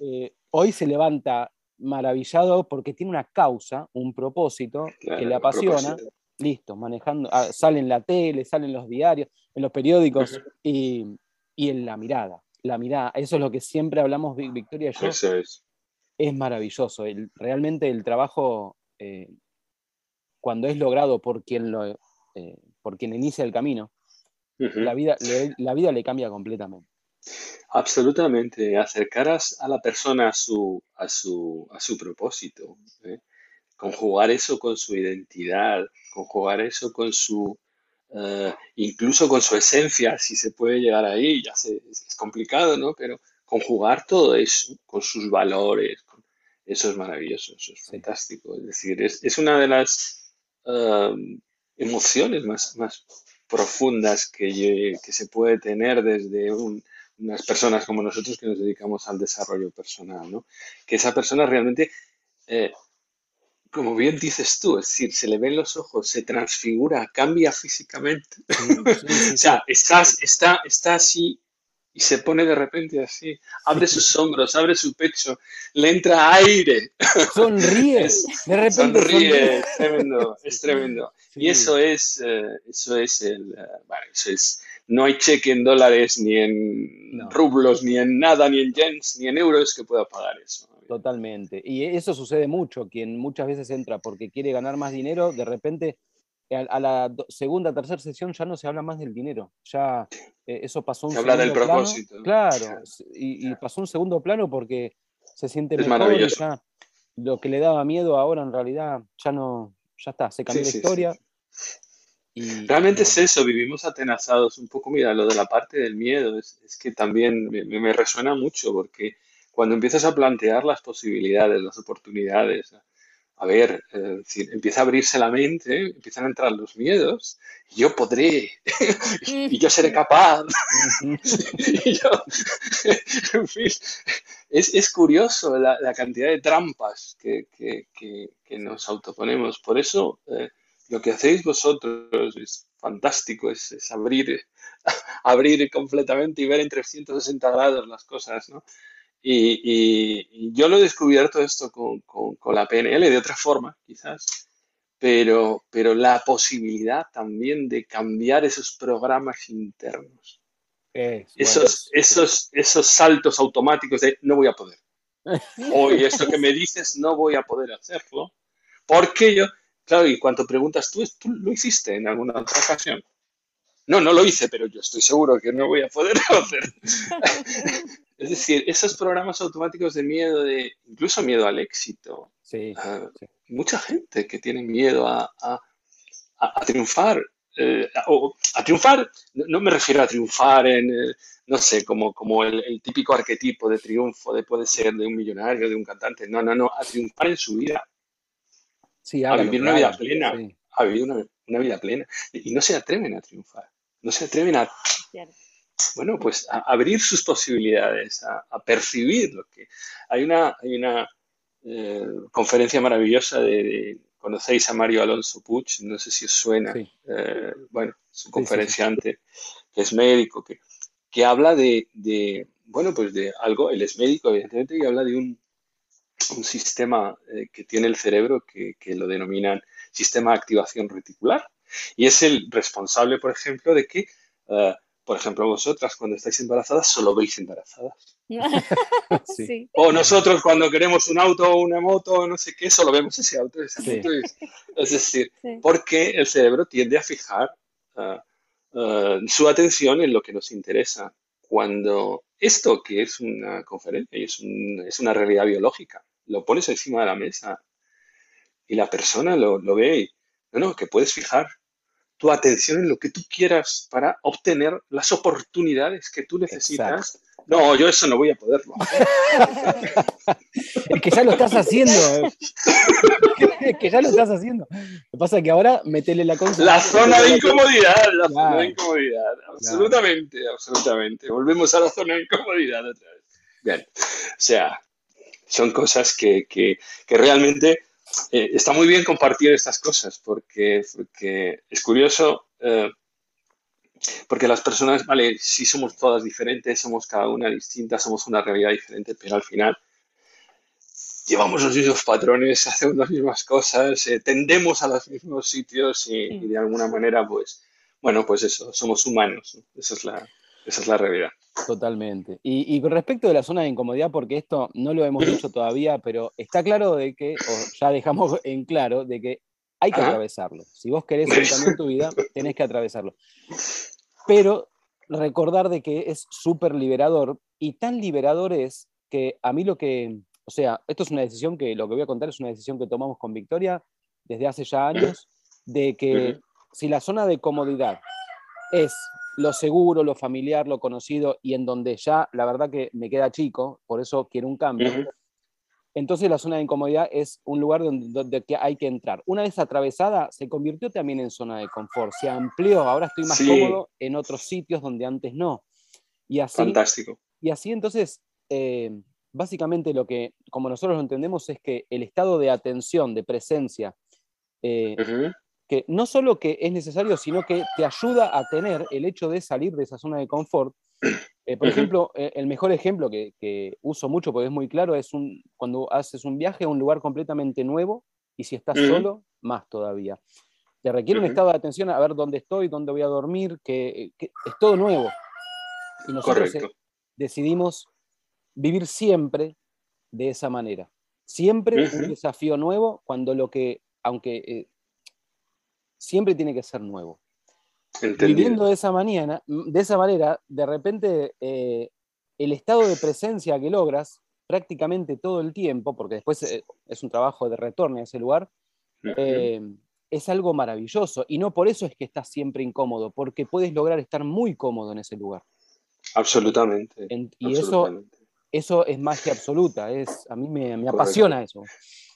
eh, hoy se levanta maravillado porque tiene una causa, un propósito que le apasiona. Listo, manejando, ah, sale en la tele, sale en los diarios, en los periódicos y, en la mirada. La mirada, eso es lo que siempre hablamos, Victoria y yo. Eso es. Es maravilloso. realmente el trabajo, eh, cuando es logrado por quien lo, eh, por quien inicia el camino, la, vida, le, la vida le cambia completamente. Absolutamente, acercar a la persona a su, a su, a su propósito, ¿eh? conjugar eso con su identidad, conjugar eso con su, eh, incluso con su esencia, si se puede llegar ahí, ya sé, es, complicado, ¿no? Pero conjugar todo eso con sus valores, eso es maravilloso, eso es fantástico. Es decir, es, es una de las emociones más, más profundas que, que se puede tener desde unas personas como nosotros que nos dedicamos al desarrollo personal, ¿no? Que esa persona realmente, eh, como bien dices tú, es decir, se le ven los ojos, se transfigura, cambia físicamente. o sea, está, está, está así y se pone de repente así, abre sus hombros, abre su pecho, le entra aire. Sonríe, de repente sonríe, es tremendo, es tremendo. Y eso es, eh, eso es el, eh, bueno, eso es, no hay cheque en dólares, ni en rublos, ni en nada, ni en yens, ni en euros que pueda pagar eso. Totalmente. Y eso sucede mucho, quien muchas veces entra porque quiere ganar más dinero, de repente a, la segunda, tercera sesión ya no se habla más del dinero. Ya eh, eso pasó un se habla del propósito. Claro, y, pasó un segundo plano porque se siente mejor y ya lo que le daba miedo ahora en realidad ya no, ya está, se cambió la historia. Y, Realmente es eso, vivimos atenazados un poco. Mira, lo de la parte del miedo es, que también me, me, resuena mucho porque cuando empiezas a plantear las posibilidades, las oportunidades, a ver, eh, empieza a abrirse la mente, empiezan a entrar los miedos, y yo podré, y yo seré capaz. es, curioso la, cantidad de trampas que, nos autoponemos. Por eso, eh, lo que hacéis vosotros es fantástico, es, abrir, abrir completamente y ver en 360 grados las cosas, ¿no? Y, yo lo he descubierto esto con, la PNL de otra forma, quizás, pero, pero la posibilidad también de cambiar esos programas internos. esos, esos, esos saltos automáticos de no voy a poder, O esto que me dices no voy a poder hacerlo. Porque yo, claro, y cuando preguntas, ¿tú, ¿tú lo hiciste en alguna otra ocasión? No, no lo hice, pero yo estoy seguro que no voy a poder hacer. es decir, esos programas automáticos de miedo, de incluso miedo al éxito. Sí, ah, Mucha gente que tiene miedo a, a, triunfar. Eh, a triunfar, no me refiero a triunfar en, eh, no sé, como, como el, típico arquetipo de triunfo, de puede ser de un millonario, de un cantante. No, no, no, a triunfar en su vida. Sí, a vivir una vida plena. A vivir una, una, vida plena. Y no se atreven a triunfar no se atreven a, bueno, pues a abrir sus posibilidades, a, percibir lo que... Hay una, hay una eh, conferencia maravillosa de, conocéis a Mario Alonso Puig, no sé si os suena, eh, bueno, es un conferenciante que es médico, que, que habla de, bueno, pues de algo, él es médico, evidentemente, y habla de un, un sistema eh, que tiene el cerebro que, que, lo denominan sistema de activación reticular, y es el responsable, por ejemplo, de que, por ejemplo, vosotras cuando estáis embarazadas solo veis embarazadas. O nosotros cuando queremos un auto o una moto, no sé qué, solo vemos ese auto. Ese Es, decir, porque el cerebro tiende a fijar su atención en lo que nos interesa. Cuando esto, que es una conferencia y es, es una realidad biológica, lo pones encima de la mesa y la persona lo, lo ve y, no, no, que puedes fijar tu atención en lo que tú quieras para obtener las oportunidades que tú necesitas. No, yo eso no voy a poderlo. es que ya lo estás haciendo. es que ya lo estás haciendo. Lo que pasa es que ahora metele la cosa. La zona de incomodidad, la zona de incomodidad. Absolutamente, absolutamente. Volvemos a la zona de incomodidad otra vez. Bien. O sea, son cosas que, que, que realmente eh, está muy bien compartir estas cosas porque, es curioso, eh, porque las personas, vale, sí somos todas diferentes, somos cada una distinta, somos una realidad diferente, pero al final llevamos los mismos patrones, hacemos las mismas cosas, eh, tendemos a los mismos sitios y, de alguna manera, pues, bueno, pues eso, somos humanos, esa es la, esa es la realidad. Totalmente. Y, con respecto de la zona de incomodidad, porque esto no lo hemos dicho todavía, pero está claro de que, o ya dejamos en claro, de que hay que atravesarlo. Si vos querés en tu vida, tenés que atravesarlo. Pero recordar de que es súper liberador y tan liberador es que a mí lo que, o sea, esto es una decisión que, lo que voy a contar es una decisión que tomamos con Victoria desde hace ya años, de que si la zona de comodidad es lo seguro, lo familiar, lo conocido y en donde ya la verdad que me queda chico, por eso quiero un cambio. Entonces la zona de incomodidad es un lugar donde, hay que entrar. Una vez atravesada, se convirtió también en zona de confort, se amplió, ahora estoy más cómodo en otros sitios donde antes no. Y así, Fantástico. Y así entonces, eh, básicamente lo que, como nosotros lo entendemos, es que el estado de atención, de presencia, eh, que no solo que es necesario, sino que te ayuda a tener el hecho de salir de esa zona de confort. Eh, por ejemplo, eh, el mejor ejemplo que, uso mucho porque es muy claro es un, cuando haces un viaje a un lugar completamente nuevo y si estás solo, más todavía. Te requiere un estado de atención a ver dónde estoy, dónde voy a dormir, que, es todo nuevo. Y nosotros eh, decidimos vivir siempre de esa manera. Siempre un desafío nuevo cuando lo que, aunque siempre tiene que ser nuevo. Viviendo de esa, manera, de esa manera, de repente eh, el estado de presencia que logras prácticamente todo el tiempo, porque después eh, es un trabajo de retorno a ese lugar, eh, es algo maravilloso. Y no por eso es que estás siempre incómodo, porque puedes lograr estar muy cómodo en ese lugar. Absolutamente. y Eso, eso es magia absoluta. Es, a mí me, me apasiona eso.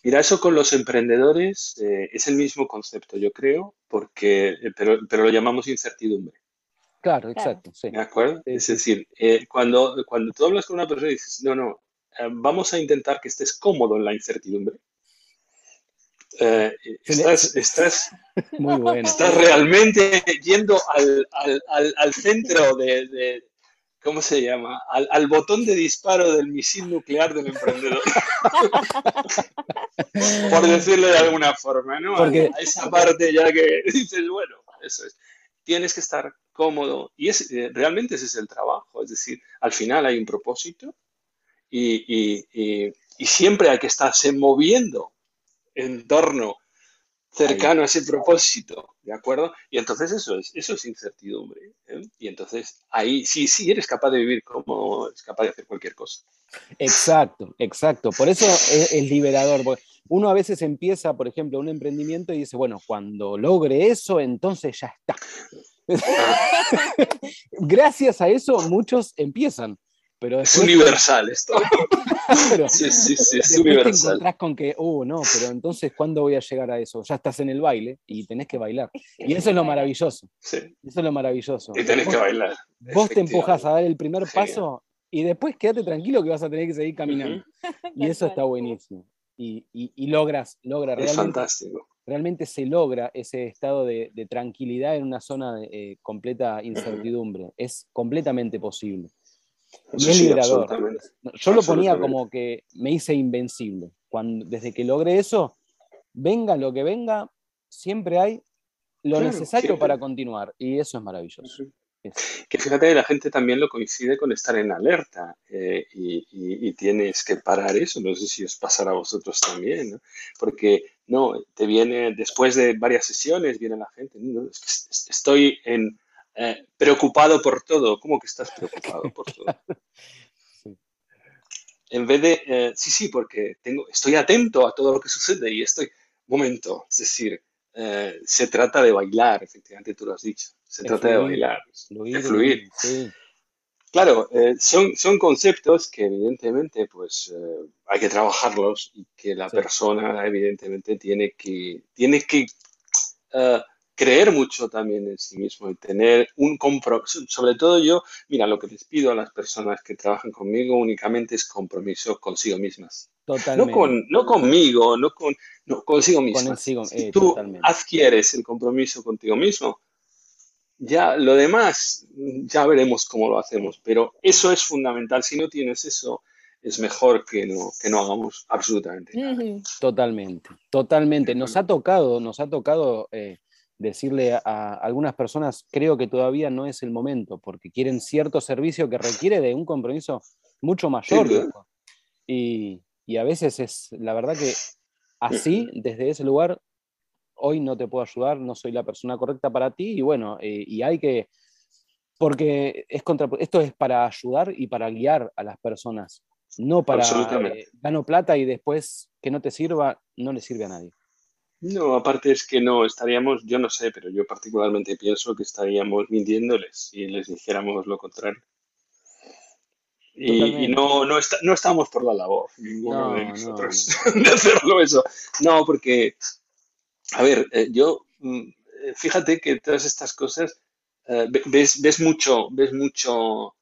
Mira, eso con los emprendedores eh, es el mismo concepto, yo creo, porque, eh, pero, pero, lo llamamos incertidumbre. Claro, exacto. Sí. ¿De acuerdo? es decir, eh, cuando, cuando tú hablas con una persona y dices, no, no, vamos a intentar que estés cómodo en la incertidumbre. estás, estás, Muy bueno. estás realmente yendo al, al, al, al centro de, ¿cómo se llama? Al, botón de disparo del misil nuclear del emprendedor. Por decirlo de alguna forma, ¿no? Porque... A esa parte ya que dices, bueno, eso es. Tienes que estar cómodo y es, eh, realmente ese es el trabajo. Es decir, al final hay un propósito y, y siempre hay que estarse moviendo en torno cercano a ese propósito, ¿de acuerdo? Y entonces eso es, eso es incertidumbre. ¿eh? Y entonces ahí sí, sí eres capaz de vivir como es capaz de hacer cualquier cosa. Exacto, exacto. Por eso es, liberador. Uno a veces empieza, por ejemplo, un emprendimiento y dice, bueno, cuando logre eso, entonces ya está. Gracias a eso muchos empiezan es universal esto. sí, sí, sí, es universal. te con que, uh, no, pero entonces, ¿cuándo voy a llegar a eso? Ya estás en el baile y tenés que bailar. Y eso es lo maravilloso. Sí. Eso es lo maravilloso. Y tenés que bailar. Vos te empujas a dar el primer paso y después quédate tranquilo que vas a tener que seguir caminando. Y eso está buenísimo. Y, y, logras, logra realmente. Es fantástico. Realmente se logra ese estado de, tranquilidad en una zona de eh, completa incertidumbre. Es completamente posible. Y es liberador. Yo lo ponía como que me hice invencible. Cuando, desde que logré eso, venga lo que venga, siempre hay lo necesario para continuar. Y eso es maravilloso. Que fíjate, la gente también lo coincide con estar en alerta eh, y, tienes que parar eso. No sé si os pasará a vosotros también, porque no, te viene después de varias sesiones, viene la gente, estoy en eh, preocupado por todo. ¿Cómo que estás preocupado por todo? En vez de, eh, sí, sí, porque tengo, estoy atento a todo lo que sucede y estoy, momento, es decir, eh, se trata de bailar, efectivamente tú lo has dicho, se trata de bailar, de fluir. Claro, son, son conceptos que evidentemente pues hay que trabajarlos y que la persona evidentemente tiene que, tiene que creer mucho también en sí mismo y tener un compromiso. Sobre todo yo, mira, lo que les pido a las personas que trabajan conmigo únicamente es compromiso consigo mismas. Totalmente. No, con, no conmigo, no con no, consigo mismas. si eh, tú adquieres el compromiso contigo mismo, ya lo demás, ya veremos cómo lo hacemos, pero eso es fundamental. Si no tienes eso, es mejor que no, que no hagamos absolutamente nada. Totalmente, totalmente. Nos ha tocado, nos ha tocado eh, decirle a algunas personas, creo que todavía no es el momento, porque quieren cierto servicio que requiere de un compromiso mucho mayor. y, a veces es, la verdad que así, desde ese lugar, hoy no te puedo ayudar, no soy la persona correcta para ti, y bueno, eh, y hay que, porque es contra, esto es para ayudar y para guiar a las personas, no para eh, gano plata y después que no te sirva, no le sirve a nadie. No, aparte es que no, estaríamos, yo no sé, pero yo particularmente pienso que estaríamos mintiéndoles si les dijéramos lo contrario. Y, no, no, no, estamos por la labor, ninguno de nosotros, de hacerlo eso. No, porque, a ver, eh, yo, mm, eh, fíjate que todas estas cosas, eh, ves, ves mucho, ves mucho,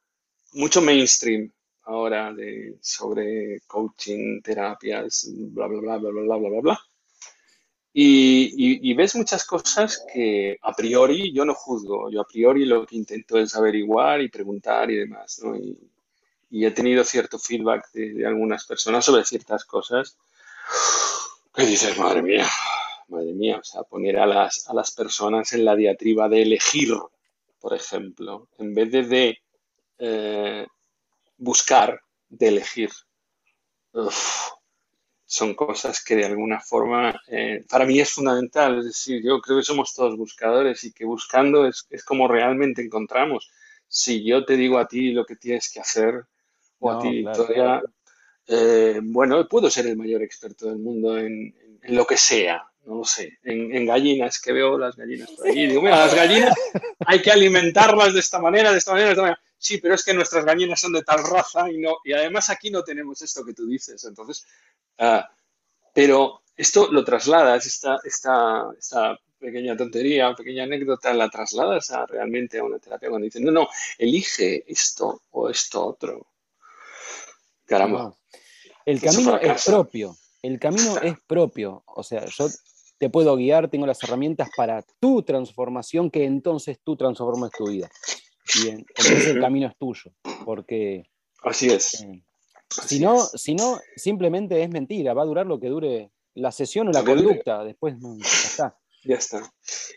mucho mainstream ahora de, sobre coaching, terapias, bla, bla, bla, bla, bla, bla, bla, bla. Y, ves muchas cosas que a priori yo no juzgo, yo a priori lo que intento es averiguar y preguntar y demás, ¿no? Y, he tenido cierto feedback de, algunas personas sobre ciertas cosas que dices, madre mía, madre mía, o sea, poner a las, a las personas en la diatriba de elegir, por ejemplo, en vez de, de eh, buscar, de elegir. Uf, son cosas que de alguna forma eh, para mí es fundamental. Es decir, yo creo que somos todos buscadores y que buscando es, es, como realmente encontramos. Si yo te digo a ti lo que tienes que hacer, o a ti, todavía, eh, bueno, puedo ser el mayor experto del mundo en, en, lo que sea, no lo sé, en, en, gallinas, que veo las gallinas por ahí. Digo, mira, las gallinas hay que alimentarlas de esta manera, de esta manera, de esta manera. Sí, pero es que nuestras gallinas son de tal raza y no, y además aquí no tenemos esto que tú dices. Entonces, Ah, pero esto lo trasladas, esta, esta, esta pequeña tontería, pequeña anécdota, la trasladas a, realmente a una terapia cuando dicen, no, no, elige esto o esto otro. Caramba. El camino es propio, el camino es propio. O sea, yo te puedo guiar, tengo las herramientas para tu transformación, que entonces tú transformes tu vida. Y entonces el camino es tuyo, porque... Así es. Eh, si no, si no, simplemente es mentira, va a durar lo que dure la sesión o la conducta, después ya está. Ya está.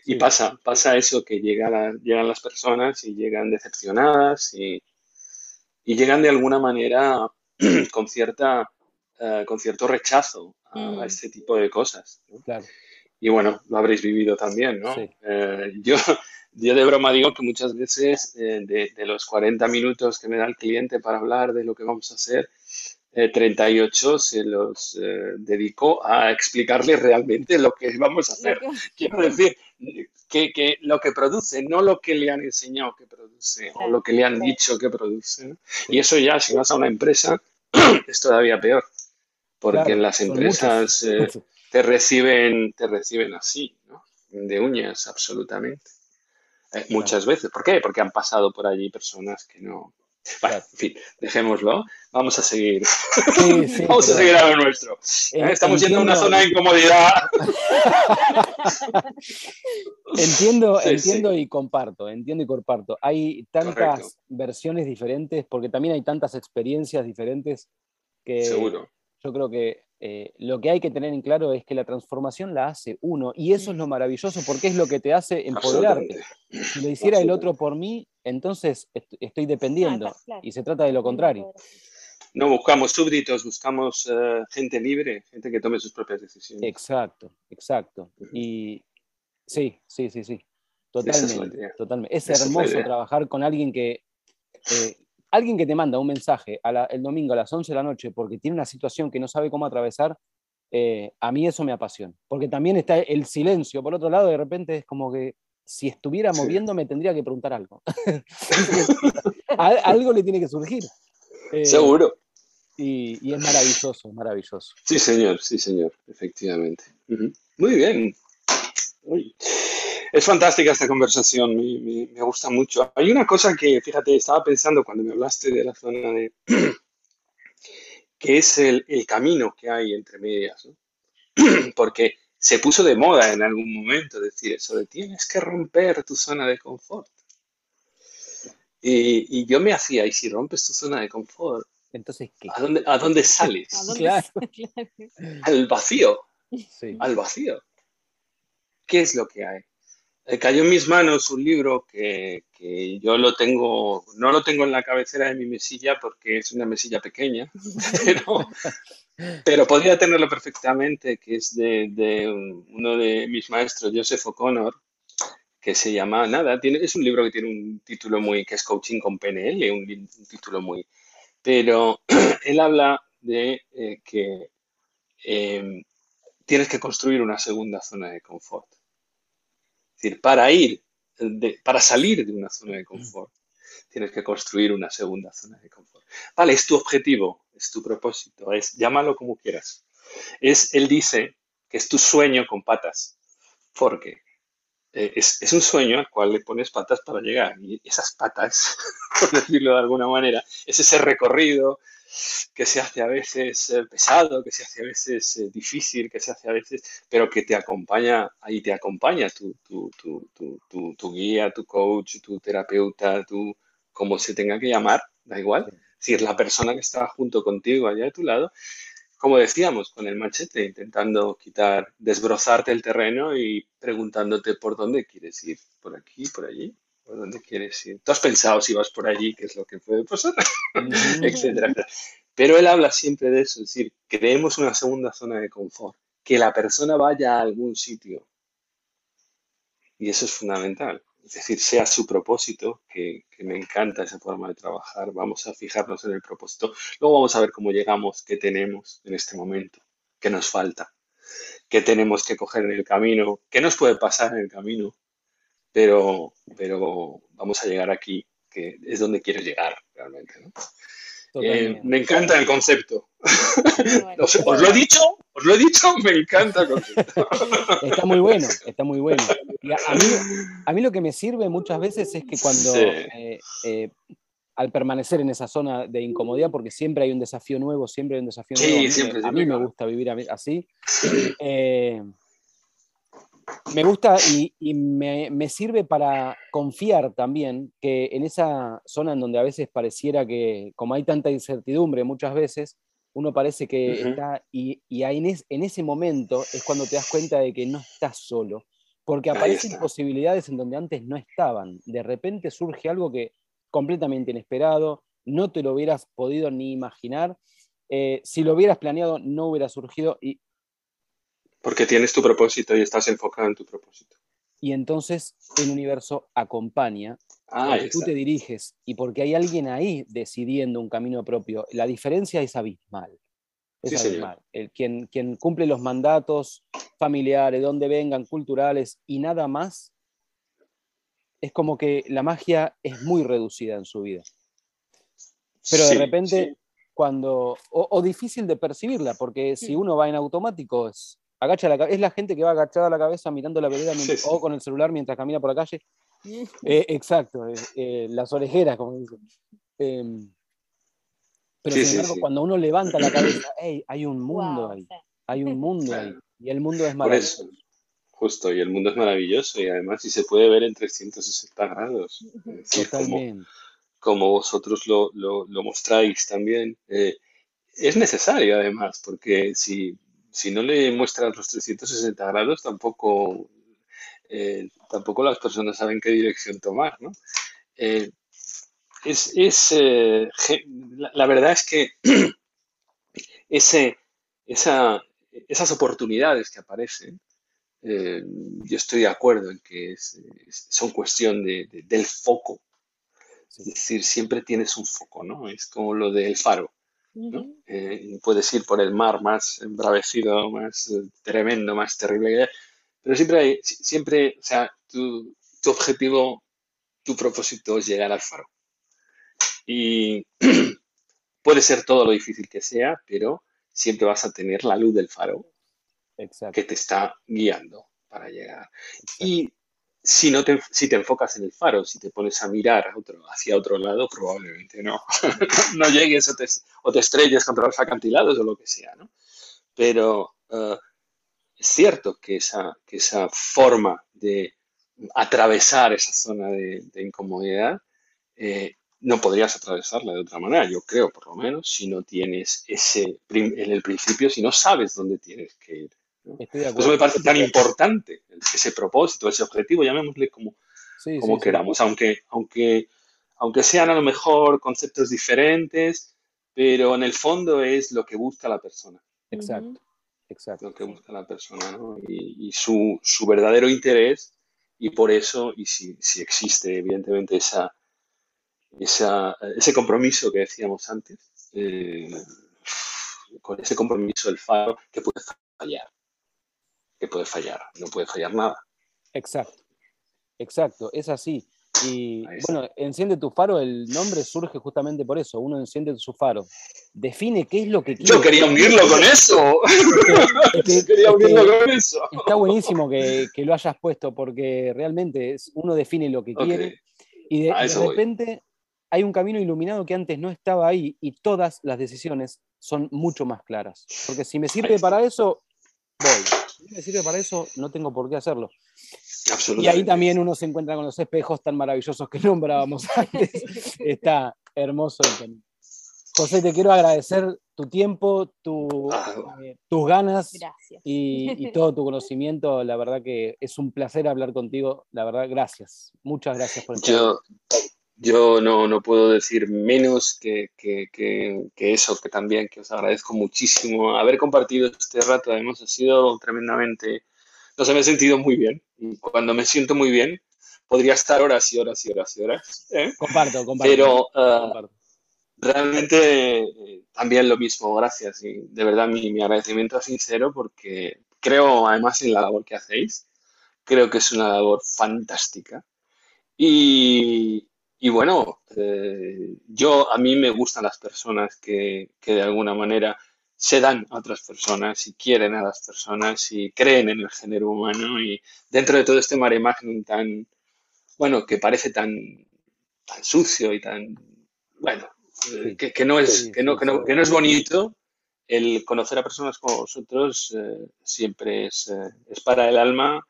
Y pasa, pasa eso que llegan, llegan las personas y llegan decepcionadas y, llegan de alguna manera con, cierta, eh, con cierto rechazo a, este tipo de cosas. Y bueno, lo habréis vivido también, ¿no? Eh, yo, yo de broma digo que muchas veces de, de, los 40 minutos que me da el cliente para hablar de lo que vamos a hacer, 38 se los dedico a explicarle realmente lo que vamos a hacer. Quiero decir, que, lo que produce, no lo que le han enseñado que produce o lo que le han dicho que produce. Y eso ya, si vas a una empresa, es todavía peor, porque en las empresas eh, te, reciben, te reciben así, ¿no? de uñas, absolutamente. Eh, muchas veces. ¿Por qué? Porque han pasado por allí personas que no, bueno, en fin, dejémoslo. Vamos a seguir. Vamos a seguir a lo nuestro. Estamos yendo a una zona de incomodidad. entiendo, entiendo y comparto, entiendo y comparto. Hay tantas versiones diferentes, porque también hay tantas experiencias diferentes que Seguro. yo creo que eh, lo que hay que tener en claro es que la transformación la hace uno, y eso es lo maravilloso porque es lo que te hace empoderarte. Si lo hiciera el otro por mí, entonces estoy dependiendo, y se trata de lo contrario. No buscamos súbditos, buscamos eh, gente libre, gente que tome sus propias decisiones. Exacto, exacto. Y sí, sí, sí, sí. Totalmente, es totalmente. Es hermoso trabajar con alguien que eh, alguien que te manda un mensaje el domingo a las 11 de la noche porque tiene una situación que no sabe cómo atravesar, eh, a mí eso me apasiona. Porque también está el silencio. Por otro lado, de repente es como que si estuviera moviendo me tendría que preguntar algo. algo le tiene que surgir. Eh, Seguro. Y, es maravilloso, maravilloso. Sí, señor, sí, señor, efectivamente. Muy bien. Es fantástica esta conversación, me, gusta mucho. Hay una cosa que, fíjate, estaba pensando cuando me hablaste de la zona de... que es el, camino que hay entre medias, ¿no? Porque se puso de moda en algún momento decir eso de tienes que romper tu zona de confort. Y, yo me hacía, ¿y si rompes tu zona de confort? Entonces, ¿qué? ¿A dónde, a dónde sales? Al vacío. Al vacío. ¿Qué es lo que hay? Eh, cayó en mis manos un libro que, yo lo tengo, no lo tengo en la cabecera de mi mesilla porque es una mesilla pequeña, pero, podría tenerlo perfectamente, que es de, uno de mis maestros, Joseph O'Connor, que se llama, nada, tiene, es un libro que tiene un título muy, que es Coaching con PNL, un, título muy, pero él habla de eh, que eh, tienes que construir una segunda zona de confort decir, para ir, para salir de una zona de confort, tienes que construir una segunda zona de confort. Vale, es tu objetivo, es tu propósito, es llámalo como quieras. Es, él dice que es tu sueño con patas, porque eh, es, es, un sueño al cual le pones patas para llegar. Y esas patas, por decirlo de alguna manera, es ese recorrido, que se hace a veces eh, pesado, que se hace a veces eh, difícil, que se hace a veces, pero que te acompaña, ahí te acompaña tu, tu, tu, tu, guía, tu coach, tu terapeuta, tu, como se tenga que llamar, da igual. Si es la persona que está junto contigo allá de tu lado, como decíamos, con el machete, intentando quitar, desbrozarte el terreno y preguntándote por dónde quieres ir, por aquí, por allí por dónde quieres ir. Tú has pensado si vas por allí, qué es lo que puede pasar, etcétera. Pero él habla siempre de eso, es decir, creemos una segunda zona de confort, que la persona vaya a algún sitio. Y eso es fundamental. Es decir, sea su propósito, que, que, me encanta esa forma de trabajar. Vamos a fijarnos en el propósito. Luego vamos a ver cómo llegamos, qué tenemos en este momento, qué nos falta, qué tenemos que coger en el camino, qué nos puede pasar en el camino pero, pero vamos a llegar aquí, que es donde quiero llegar realmente. Eh, me encanta el concepto. os, lo he dicho, os lo he dicho, me encanta el concepto. Está muy bueno, está muy bueno. a, mí, a, mí, lo que me sirve muchas veces es que cuando, eh, eh, al permanecer en esa zona de incomodidad, porque siempre hay un desafío nuevo, siempre hay un desafío nuevo. a mí, me gusta vivir así me gusta y, me, sirve para confiar también que en esa zona en donde a veces pareciera que, como hay tanta incertidumbre muchas veces, uno parece que está, y, en, ese momento es cuando te das cuenta de que no estás solo, porque aparecen posibilidades en donde antes no estaban. De repente surge algo que completamente inesperado, no te lo hubieras podido ni imaginar. Eh, si lo hubieras planeado, no hubiera surgido. Y, Porque tienes tu propósito y estás enfocado en tu propósito. y entonces el universo acompaña Ah, tú te diriges y porque hay alguien ahí decidiendo un camino propio. La diferencia es abismal. Es Sí, abismal. El, quien, quien cumple los mandatos familiares, donde vengan, culturales y nada más, es como que la magia es muy reducida en su vida. Pero de repente, sí. cuando. O, o difícil de percibirla, porque si uno va en automático, es, agacha la, es la gente que va agachada la cabeza mirando la Sí, sí. o con el celular mientras camina por la calle. Eh, exacto, eh, eh, las orejeras, como dicen. Em, pero Sí, sin embargo, sí. cuando uno levanta la cabeza, "Ey, hay un mundo Wow, ahí, hay un mundo ahí, y el mundo es Por maravilloso. eso, justo, y el mundo es maravilloso y además si se puede ver en 360 grados, decir, como, Totalmente. como vosotros lo, lo- lo mostráis también. Eh, es necesario además, porque si, si no le muestras los 360 grados, tampoco, eh, tampoco las personas saben qué dirección tomar, ¿no? Eh, es, es, eh, la, la verdad es que ese, esa, esas oportunidades que aparecen, yo estoy de acuerdo en que es- es- son cuestión de- de- del foco. Es decir, siempre tienes un foco, ¿no? Es como lo del faro, ¿no? Eh, puedes ir por el mar más embravecido, más eh, tremendo, más terrible, pero siempre hay, si- siempre, o sea, tu, tu objetivo, tu propósito es llegar al faro. Y puede ser todo lo difícil que sea, pero siempre vas a tener la luz del faro Exacto, que te está guiando para llegar. exacto. Y si no te, si te enfocas en el faro, si te pones a mirar hacia otro lado, probablemente no, no llegues o te, o te estrelles contra los acantilados o lo que sea, ¿no? Pero eh, es cierto que esa, que esa forma de atravesar esa zona de, incomodidad, eh, no podrías atravesarla de otra manera, yo creo, por lo menos, si no tienes ese, en el principio, si no sabes dónde tienes que ir. ¿No? Estoy de Por eso me parece tan importante ese propósito, ese objetivo, llamémosle como, Sí, como sí, sí. queramos, aunque, aunque, aunque sean a lo mejor conceptos diferentes, pero en el fondo es lo que busca la persona, Exacto, exacto. lo que busca la persona, ¿no? Y, y su, su verdadero interés, y por eso, y si, si existe evidentemente esa, esa, ese compromiso que decíamos antes, eh, con ese compromiso del faro, que puede fallar, que puede fallar, no puede fallar nada. Exacto, exacto, es así. Y bueno, enciende tu faro, el nombre surge justamente por eso, uno enciende su faro, define qué es lo que quiere. Yo quería unirlo con eso. Es que- quería es que con eso. está buenísimo que, que lo hayas puesto porque realmente es, uno define lo que quiere y de, voy. repente hay un camino iluminado que antes no estaba ahí y todas las decisiones son mucho más claras. Porque si me sirve para eso, voy. No me sirve para eso, no tengo por qué hacerlo. Y ahí también uno se encuentra con los espejos tan maravillosos que nombrábamos antes. Está hermoso el. José, te quiero agradecer tu tiempo, tu, Ah. eh, tus ganas y, y todo tu conocimiento. La verdad que es un placer hablar contigo. La verdad, gracias. Muchas gracias por estar. Yo, yo no, no puedo decir menos que, que, que, que eso, que también, que os agradezco muchísimo haber compartido este rato. Además, ha sido tremendamente, no sé, me he sentido muy bien. Y cuando me siento muy bien, podría estar horas y horas y horas y horas. ¿eh? Comparto, comparto. Pero ah, comparto. realmente eh, también lo mismo, gracias. Y de verdad mi, mi agradecimiento es sincero porque creo además en la labor que hacéis. Creo que es una labor fantástica. Y, y bueno, eh, yo a mí me gustan las personas que, que de alguna manera se dan a otras personas y quieren a las personas y creen en el género humano. Y dentro de todo este mare magnum tan, bueno, que parece tan, tan sucio y tan, bueno, eh, que, que no es, que no, que no, que no es bonito, el conocer a personas como vosotros eh, siempre es, es para el alma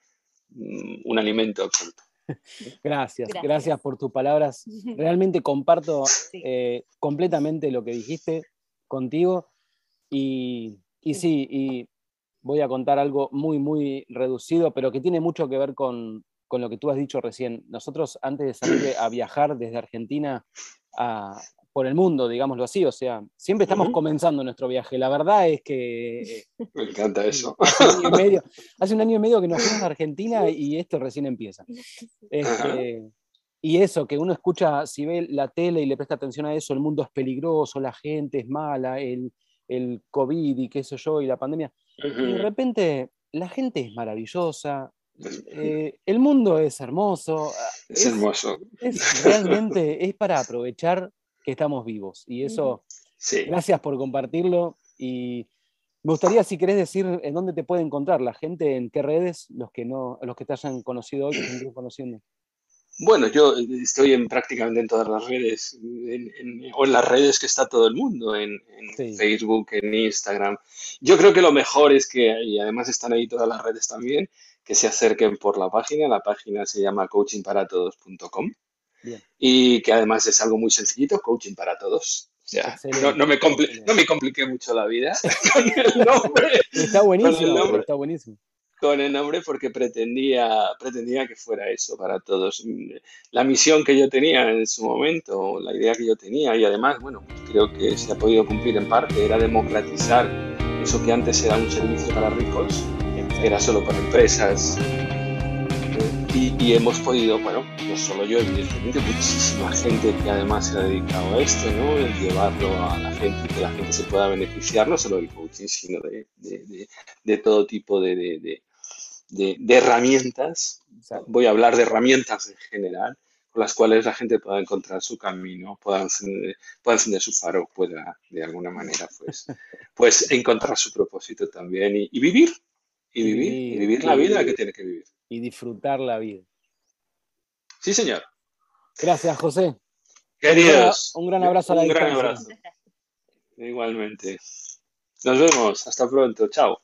mm, un alimento absoluto. Gracias, Gracias. gracias por tus palabras. Realmente comparto Sí. eh, completamente lo que dijiste contigo. Y, y sí, y voy a contar algo muy, muy reducido, pero que tiene mucho que ver con, con lo que tú has dicho recién. Nosotros, antes de salir a viajar desde Argentina a- por el mundo, digámoslo así. O sea, siempre estamos comenzando nuestro viaje. La verdad es que... Me encanta eso. Hace un, año y medio, hace un año y medio que nos fuimos a Argentina y esto recién empieza. Este, y eso, que uno escucha, si ve la tele y le presta atención a eso, el mundo es peligroso, la gente es mala, el, el COVID y qué sé yo, y la pandemia. Y de repente la gente es maravillosa, eh, el mundo es hermoso. Es, hermoso. Es, realmente es para aprovechar que estamos vivos. Y eso, gracias por compartirlo. Y me gustaría, si querés decir en dónde te puede encontrar la gente, en qué redes, los que no, los que te hayan conocido hoy, que te conociendo. Bueno, yo estoy en prácticamente en todas las redes, o en las redes que está todo el mundo, en, Facebook, en Instagram. Yo creo que lo mejor es que, y además están ahí todas las redes también, que se acerquen por la página. La página se llama coachingparatodos.com y que además es algo muy sencillito, coaching para todos. O sea, no, me no me compliqué mucho la vida con el nombre. Está buenísimo, está buenísimo con el nombre porque pretendía, pretendía que fuera eso para todos. La misión que yo tenía en su momento, la idea que yo tenía, y además, bueno, pues creo que se ha podido cumplir en parte, era democratizar eso que antes era un servicio para ricos, era solo para empresas. Y, hemos podido, bueno, no solo yo, evidentemente, muchísima gente que además se ha dedicado a esto, ¿no? El llevarlo a la gente, que la gente se pueda beneficiar, no solo del coaching, sino de, de, de todo tipo de, de, herramientas, voy a hablar de herramientas en general, con las cuales la gente pueda encontrar su camino, pueda encender, pueda encender su faro, pueda de alguna manera pues, pues encontrar su propósito también y, vivir, y vivir, y vivir la vida que tiene que vivir. Y disfrutar la vida. Sí, señor. Gracias, José. Queridos. Un gran abrazo a la Un gran abrazo. Igualmente. Nos vemos. Hasta pronto. Chao.